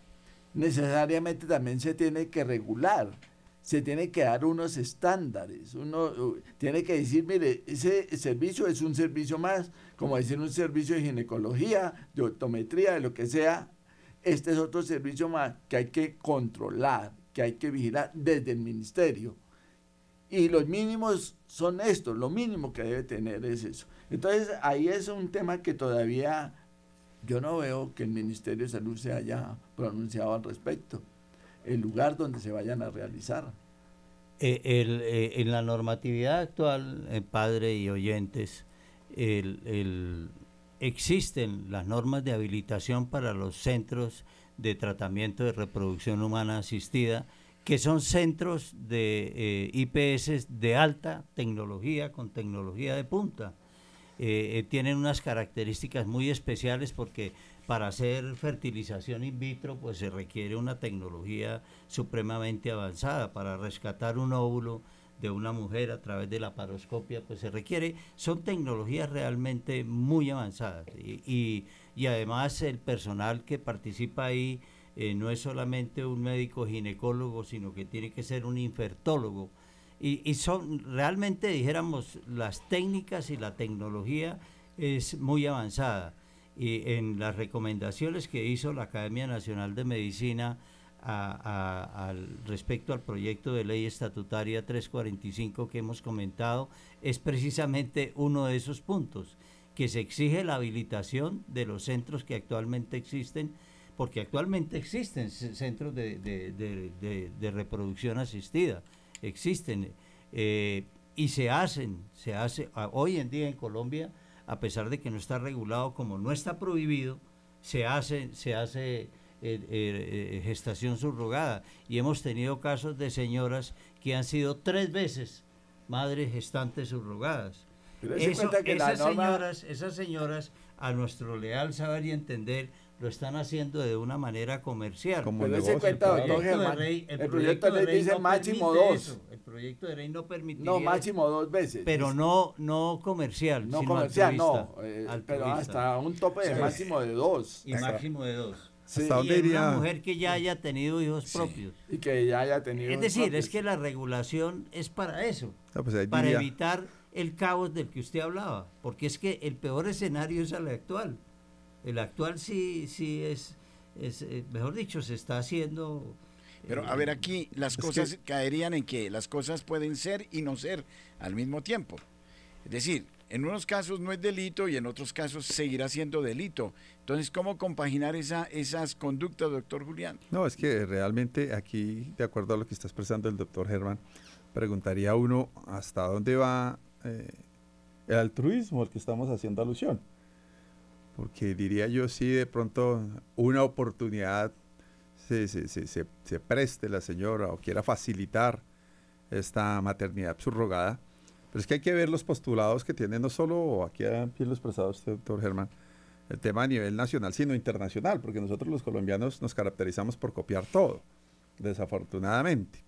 Speaker 5: necesariamente también se tiene que regular se tiene que dar unos estándares. Uno tiene que decir, mire, ese servicio es un servicio más, como decir un servicio de ginecología, de optometría, de lo que sea. Este es otro servicio más que hay que controlar, que hay que vigilar desde el ministerio. Y los mínimos son estos, lo mínimo que debe tener es eso. Entonces ahí es un tema que todavía yo no veo que el Ministerio de Salud se haya pronunciado al respecto el lugar donde se vayan a realizar.
Speaker 3: Eh, eh, en la normatividad actual, eh, padre y oyentes, existen las normas de habilitación para los centros de tratamiento de reproducción humana asistida, que son centros de IPS de alta tecnología, con tecnología de punta. tienen unas características muy especiales porque para hacer fertilización in vitro, pues se requiere una tecnología supremamente avanzada. Para rescatar un óvulo de una mujer a través de la paroscopia, pues se requiere, son tecnologías realmente muy avanzadas. Y, además el personal que participa ahí eh, no es solamente un médico ginecólogo, sino que tiene que ser un infertólogo. Y, y son realmente, dijéramos, las técnicas y la tecnología es muy avanzada y en las recomendaciones que hizo la Academia Nacional de Medicina al respecto al proyecto de ley estatutaria 345 que hemos comentado, es precisamente uno de esos puntos, que se exige la habilitación de los centros que actualmente existen, porque actualmente existen centros de, reproducción asistida, existen eh, y se hacen, se hace hoy en día en Colombia a pesar de que no está regulado como no está prohibido, se hace, se hace eh, eh, eh, gestación subrogada. Y hemos tenido casos de señoras que han sido tres veces madres gestantes subrogadas. esas, señoras, esas señoras, a nuestro leal saber y entender, lo están haciendo de una manera comercial.
Speaker 5: Como Pero ese cuenta, el, proyecto de ley, dice máximo dos.
Speaker 3: El proyecto de ley no permite.
Speaker 5: No, máximo dos veces.
Speaker 3: Pero no, no comercial.
Speaker 5: No comercial, no. Eh, pero hasta un tope de máximo de dos.
Speaker 3: Y máximo de dos. Sí. y una mujer que ya haya tenido hijos propios.
Speaker 5: Y que ya haya tenido
Speaker 3: Es decir, es que la regulación es para eso. Pues para evitar el caos del que usted hablaba. Porque es que el peor escenario es el actual. El actual sí, sí es, es eh, mejor dicho, se está haciendo...
Speaker 2: Pero a ver, aquí las cosas caerían en que las cosas pueden ser y no ser al mismo tiempo. Es decir, en unos casos no es delito y en otros casos seguirá siendo delito. Entonces, ¿cómo compaginar esa, esas conductas, doctor Julián?
Speaker 4: No, es que realmente aquí, de acuerdo a lo que está expresando el doctor Germán, preguntaría uno hasta dónde va eh, el altruismo al que estamos haciendo alusión porque diría yo si de pronto una oportunidad se, se, se, se, preste la señora o quiera facilitar esta maternidad subrogada, Pero es que hay que ver los postulados que tiene no solo aquí pie lo expresado usted, doctor Germán, el tema a nivel nacional, sino internacional, porque nosotros los colombianos nos caracterizamos por copiar todo, desafortunadamente.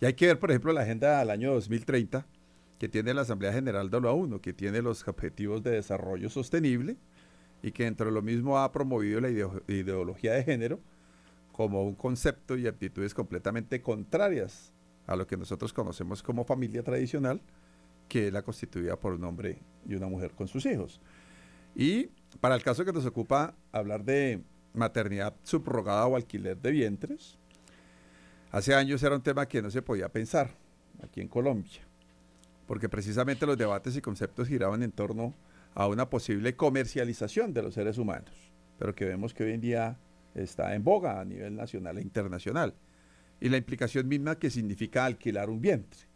Speaker 4: Y hay que ver, por ejemplo, la agenda al año 2030, que tiene la Asamblea General de la ONU, que tiene los objetivos de desarrollo sostenible y que dentro de lo mismo ha promovido la ideología de género como un concepto y actitudes completamente contrarias a lo que nosotros conocemos como familia tradicional, que es la constituida por un hombre y una mujer con sus hijos. Y para el caso que nos ocupa hablar de maternidad subrogada o alquiler de vientres, hace años era un tema que no se podía pensar aquí en Colombia, porque precisamente los debates y conceptos giraban en torno a una posible comercialización de los seres humanos, pero que vemos que hoy en día está en boga a nivel nacional e internacional, y la implicación misma que significa alquilar un vientre.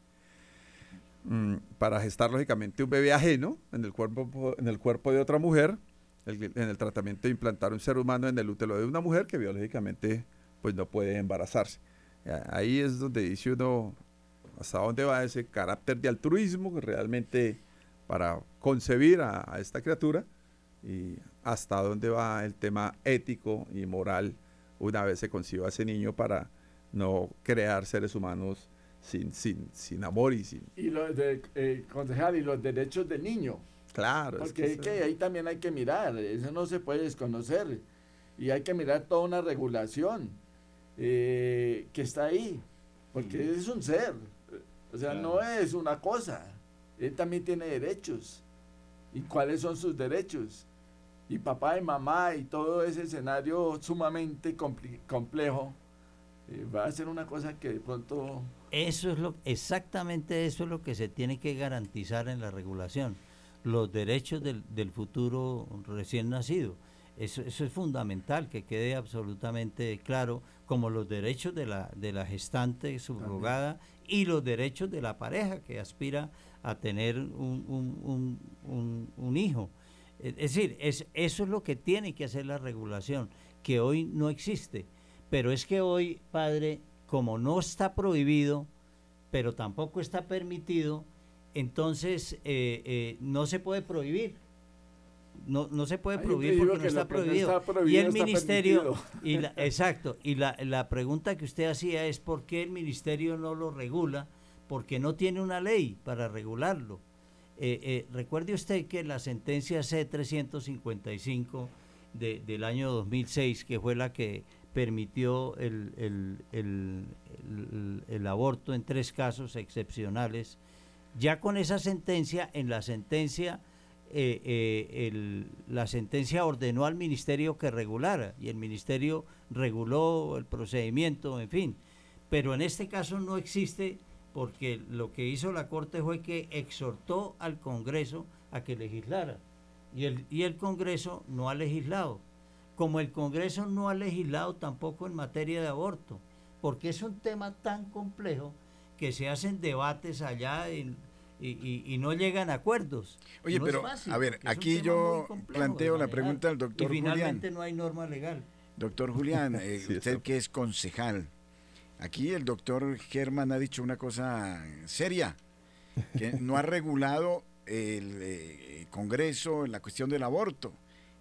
Speaker 4: Mm, para gestar lógicamente un bebé ajeno en el cuerpo, en el cuerpo de otra mujer, en el tratamiento de implantar un ser humano en el útero de una mujer que biológicamente pues no puede embarazarse. Ahí es donde dice uno hasta dónde va ese carácter de altruismo realmente para concebir a, esta criatura y hasta dónde va el tema ético y moral una vez se conciba ese niño para no crear seres humanos sin, sin, sin amor y sin...
Speaker 5: Y los de, eh, concejal, y los derechos del niño.
Speaker 4: Claro.
Speaker 5: Porque es que, ahí también hay que mirar, eso no se puede desconocer. Y hay que mirar toda una regulación eh, que está ahí, porque es un ser, o sea, no es una cosa, él también tiene derechos. ¿Y cuáles son sus derechos? Y papá y mamá y todo ese escenario sumamente complejo eh, va a ser una cosa que de pronto...
Speaker 3: Eso es lo, exactamente eso es lo que se tiene que garantizar en la regulación, los derechos del, del futuro recién nacido. Eso, eso, es fundamental, que quede absolutamente claro, como los derechos de la, de la gestante subrogada y los derechos de la pareja que aspira a tener un, un, hijo. Es decir, es, eso es lo que tiene que hacer la regulación, que hoy no existe. Pero es que hoy, padre, como no está prohibido, pero tampoco está permitido, entonces eh, eh, no se puede prohibir. No, no se puede prohibir porque no está prohibido. Y el ministerio, y la, exacto, y la, la pregunta que usted hacía es por qué el ministerio no lo regula porque no tiene una ley para regularlo. Eh, eh, recuerde usted que la sentencia C-355 de, del año 2006, que fue la que permitió el, el, aborto en tres casos excepcionales, ya con esa sentencia, en la sentencia, eh, la sentencia ordenó al ministerio que regulara y el ministerio reguló el procedimiento, en fin. Pero en este caso no existe porque lo que hizo la Corte fue que exhortó al Congreso a que legislara. Y el, y el Congreso no ha legislado. Como el Congreso no ha legislado tampoco en materia de aborto, porque es un tema tan complejo que se hacen debates allá y, no llegan a acuerdos.
Speaker 2: Oye, pero a ver, aquí yo planteo la pregunta al doctor
Speaker 3: Julián. Y finalmente no hay norma legal.
Speaker 2: Doctor Julián, eh, usted que es concejal, Aquí el doctor Germán ha dicho una cosa seria, que no ha regulado el eh, Congreso en la cuestión del aborto.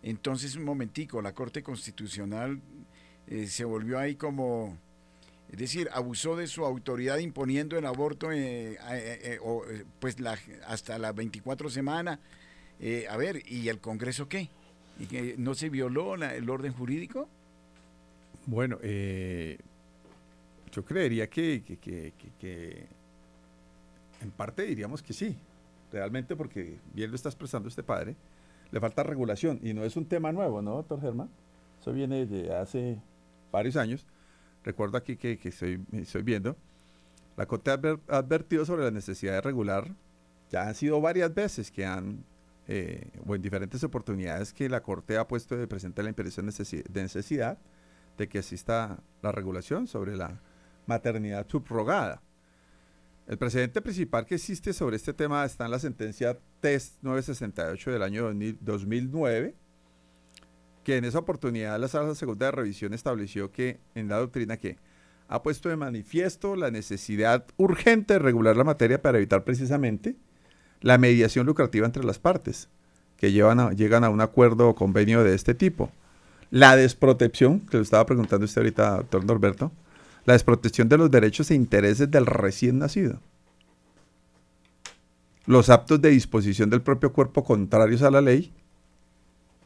Speaker 2: Entonces, un momentico, la Corte Constitucional eh, se volvió ahí como, es decir, abusó de su autoridad imponiendo el aborto eh, pues la, hasta las 24 semanas. a ver, ¿y el Congreso qué? ¿Y que ¿No se violó el orden jurídico?
Speaker 4: Bueno, eh, yo creería que, que, en parte diríamos que sí, realmente porque bien lo está expresando este padre, le falta regulación y no es un tema nuevo, ¿no, doctor Germán? Eso viene de hace varios años. Recuerdo aquí que, estoy, estoy viendo, la Corte ha advertido sobre la necesidad de regular, ya han sido varias veces que han, eh, o en diferentes oportunidades que la Corte ha puesto de presente la impresión de necesidad de que exista la regulación sobre la maternidad subrogada. El precedente principal que existe sobre este tema está en la sentencia TEST 968 del año 2009, que en esa oportunidad la Sala Segunda de Revisión estableció que en la doctrina que ha puesto de manifiesto la necesidad urgente de regular la materia para evitar precisamente la mediación lucrativa entre las partes, que llevan llegan a un acuerdo o convenio de este tipo. La desprotección, que le estaba preguntando usted ahorita, doctor Norberto, la desprotección de los derechos e intereses del recién nacido. Los actos de disposición del propio cuerpo contrarios a la ley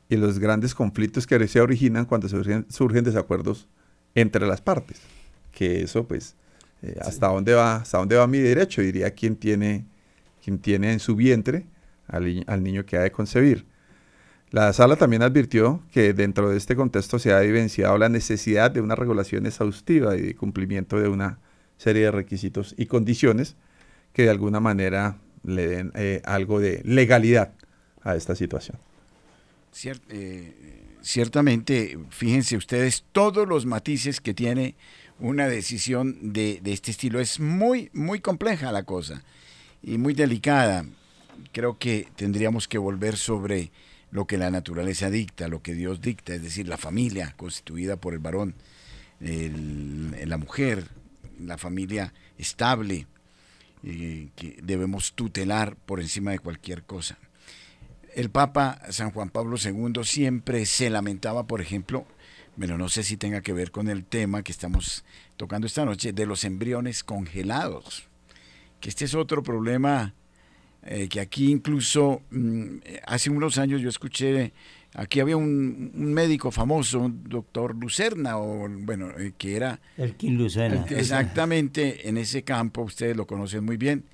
Speaker 4: y los grandes conflictos que se originan cuando surgen, surgen desacuerdos entre las partes. Que eso, pues, eh, hasta dónde va, hasta dónde va mi derecho, diría quien tiene, quien tiene en su vientre al, al niño que ha de concebir. La sala también advirtió que dentro de este contexto se ha evidenciado la necesidad de una regulación exhaustiva y de cumplimiento de una serie de requisitos y condiciones que de alguna manera le den eh, algo de legalidad a esta situación.
Speaker 2: Eh, ciertamente, fíjense ustedes todos los matices que tiene una decisión de, de este estilo. Es muy, muy compleja la cosa y muy delicada. Creo que tendríamos que volver sobre lo que la naturaleza dicta, lo que Dios dicta, es decir, la familia constituida por el varón, la mujer, la familia estable, eh, que debemos tutelar por encima de cualquier cosa. El Papa San Juan Pablo II siempre se lamentaba, por ejemplo, pero no sé si tenga que ver con el tema que estamos tocando esta noche, de los embriones congelados, que este es otro problema eh, que aquí incluso mm, hace unos años yo escuché, aquí había un, médico famoso, un doctor Lucerna, o bueno, eh, que era...
Speaker 3: El King Lucerna.
Speaker 2: Exactamente, en ese campo, ustedes lo conocen muy bien,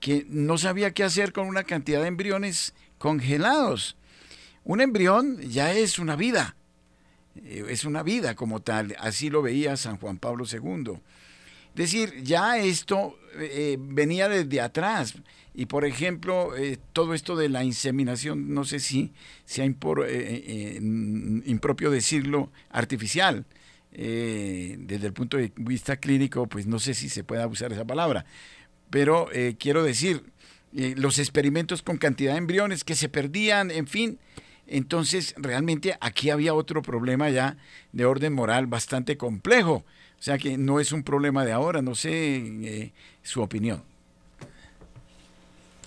Speaker 2: que no sabía qué hacer con una cantidad de embriones congelados. Un embrión ya es una vida, eh, es una vida como tal, así lo veía San Juan Pablo II. Es decir, ya esto venía desde atrás. Y por ejemplo, eh, todo esto de la inseminación, no sé si sea eh, eh, impropio decirlo, artificial. desde el punto de vista clínico, pues no sé si se pueda usar esa palabra. Pero quiero decir, los experimentos con cantidad de embriones que se perdían, en fin. Entonces, realmente aquí había otro problema ya de orden moral bastante complejo. O sea que no es un problema de ahora, no sé su opinión.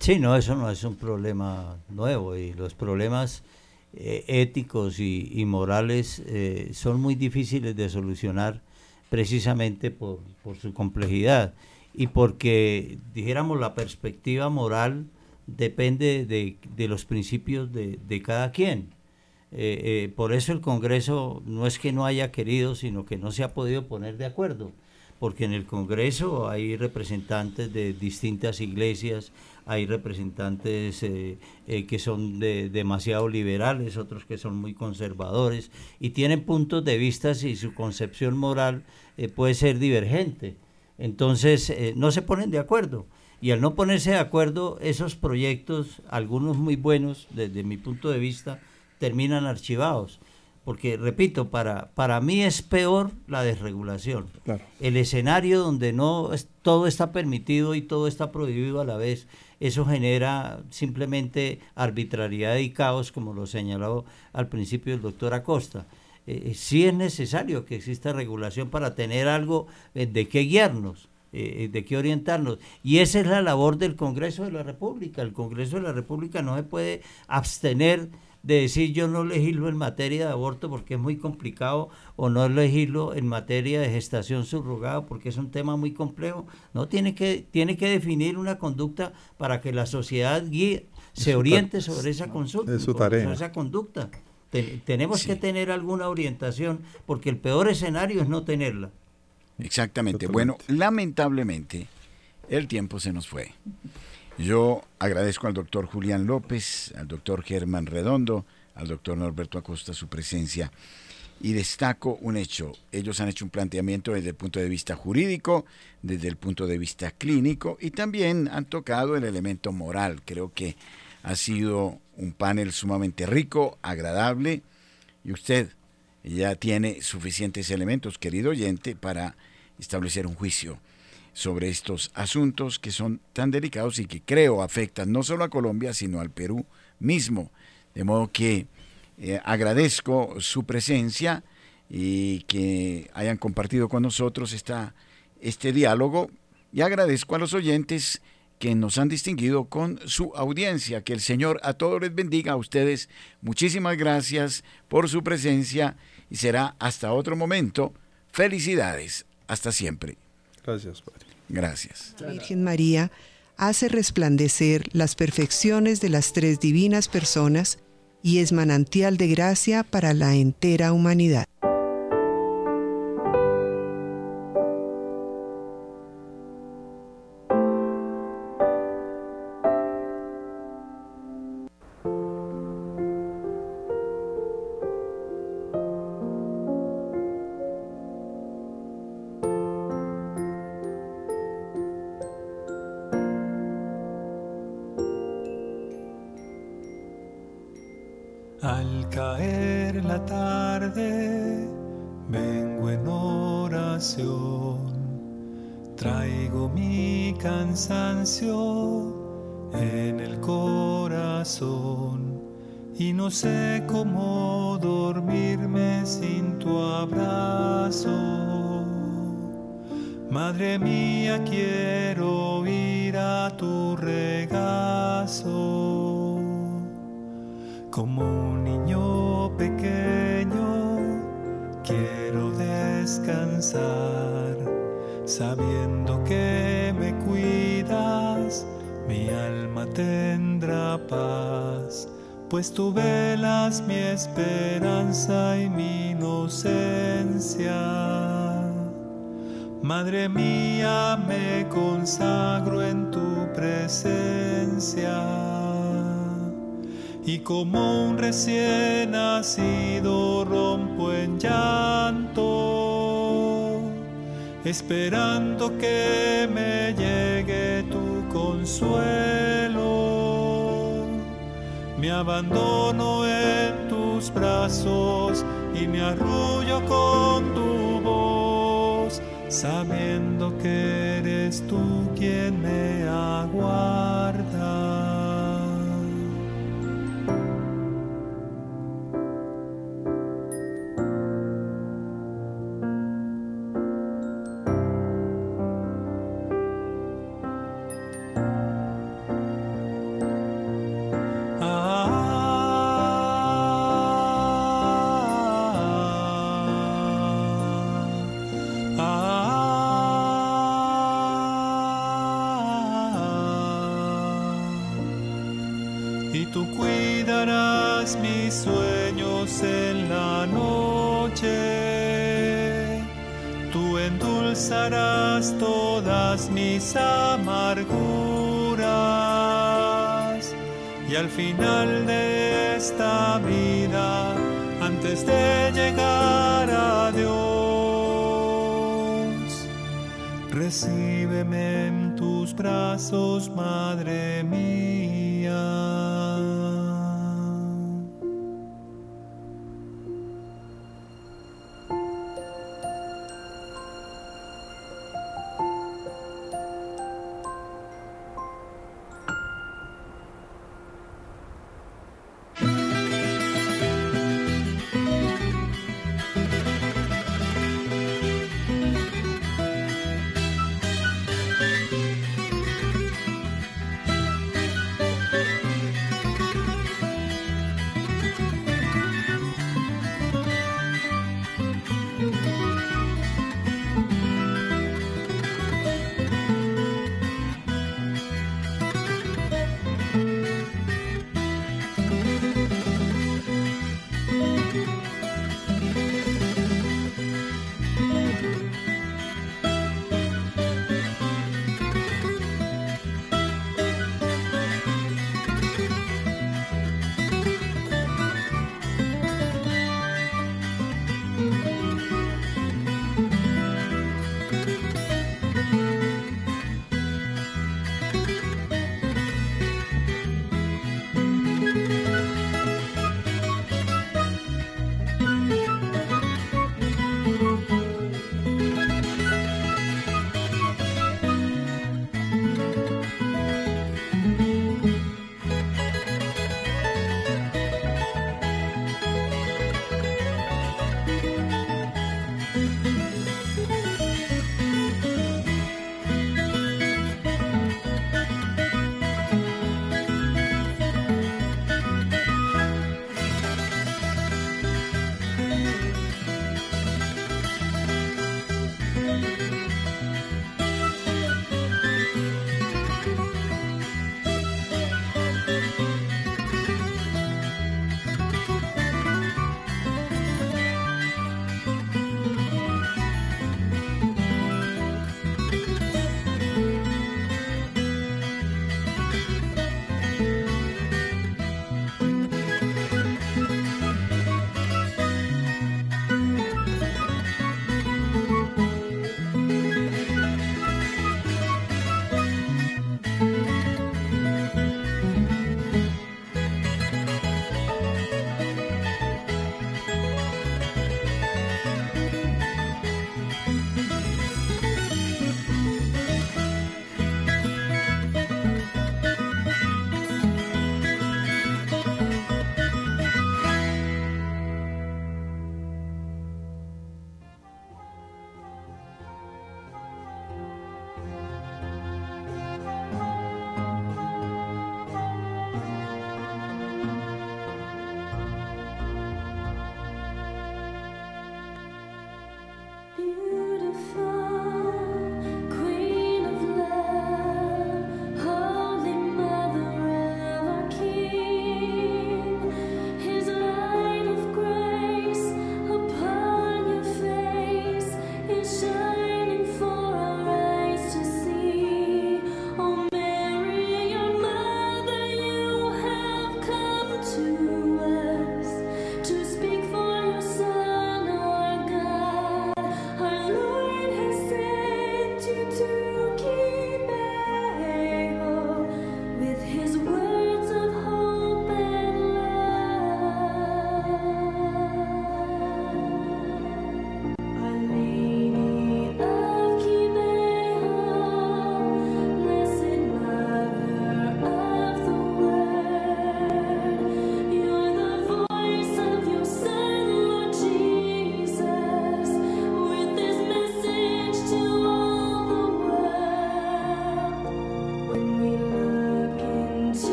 Speaker 3: Sí, no, eso no es un problema nuevo y los problemas eh, éticos y, morales eh, son muy difíciles de solucionar precisamente por, su complejidad y porque, dijéramos, la perspectiva moral depende de, los principios de, cada quien. Eh, por eso el Congreso no es que no haya querido, sino que no se ha podido poner de acuerdo, porque en el Congreso hay representantes de distintas iglesias, hay representantes eh, eh, que son demasiado liberales, otros que son muy conservadores y tienen puntos de vista y su concepción moral eh, puede ser divergente. Entonces no se ponen de acuerdo y al no ponerse de acuerdo esos proyectos, algunos muy buenos desde mi punto de vista, terminan archivados. Porque, repito, para, para mí es peor la desregulación. El escenario donde no todo está permitido y todo está prohibido a la vez eso genera simplemente arbitrariedad y caos, como lo señaló al principio el doctor Acosta. Eh, eh, sí es necesario que exista regulación para tener algo eh, de qué guiarnos. de qué orientarnos. Y esa es la labor del Congreso de la República. El Congreso de la República no se puede abstener de decir yo no legislo en materia de aborto porque es muy complicado o no legislo en materia de gestación subrogada porque es un tema muy complejo. No, tiene que, tiene que definir una conducta para que la sociedad guíe, se oriente sobre esa consulta, sobre esa conducta. tenemos que tener alguna orientación porque el peor escenario es no tenerla.
Speaker 2: Exactamente. Bueno, lamentablemente el tiempo se nos fue. Yo agradezco al doctor Julián López, al doctor Germán Redondo, al doctor Norberto Acosta su presencia y destaco un hecho. Ellos han hecho un planteamiento desde el punto de vista jurídico, desde el punto de vista clínico y también han tocado el elemento moral. Creo que ha sido un panel sumamente rico, agradable y usted ya tiene suficientes elementos, querido oyente, para establecer un juicio sobre estos asuntos que son tan delicados y que creo afectan no solo a Colombia, sino al Perú mismo. De modo que eh, agradezco su presencia y que hayan compartido con nosotros esta, este diálogo y agradezco a los oyentes que nos han distinguido con su audiencia. Que el Señor a todos les bendiga a ustedes. Muchísimas gracias por su presencia y será hasta otro momento. Felicidades. Hasta siempre.
Speaker 4: Gracias, Padre.
Speaker 2: Gracias.
Speaker 7: Virgen María hace resplandecer las perfecciones de las tres divinas personas y es manantial de gracia para la entera humanidad.
Speaker 8: Cansancio en el corazón y no sé cómo dormirme sin tu abrazo. Madre mía, quiero ir a tu regazo como un niño pequeño quiero descansar, sabiendo que mi alma tendrá paz, pues tú velas mi esperanza y mi inocencia. Madre mía, me consagro en tu presencia y como un recién nacido rompo en llanto, esperando que me llegue tu consuelo. Me abandono en tus brazos y me arrullo con tu voz, sabiendo que eres tú quien me aguarda. Final de esta vida, antes de llegar a Dios, recíbeme en tus brazos, Madre mía.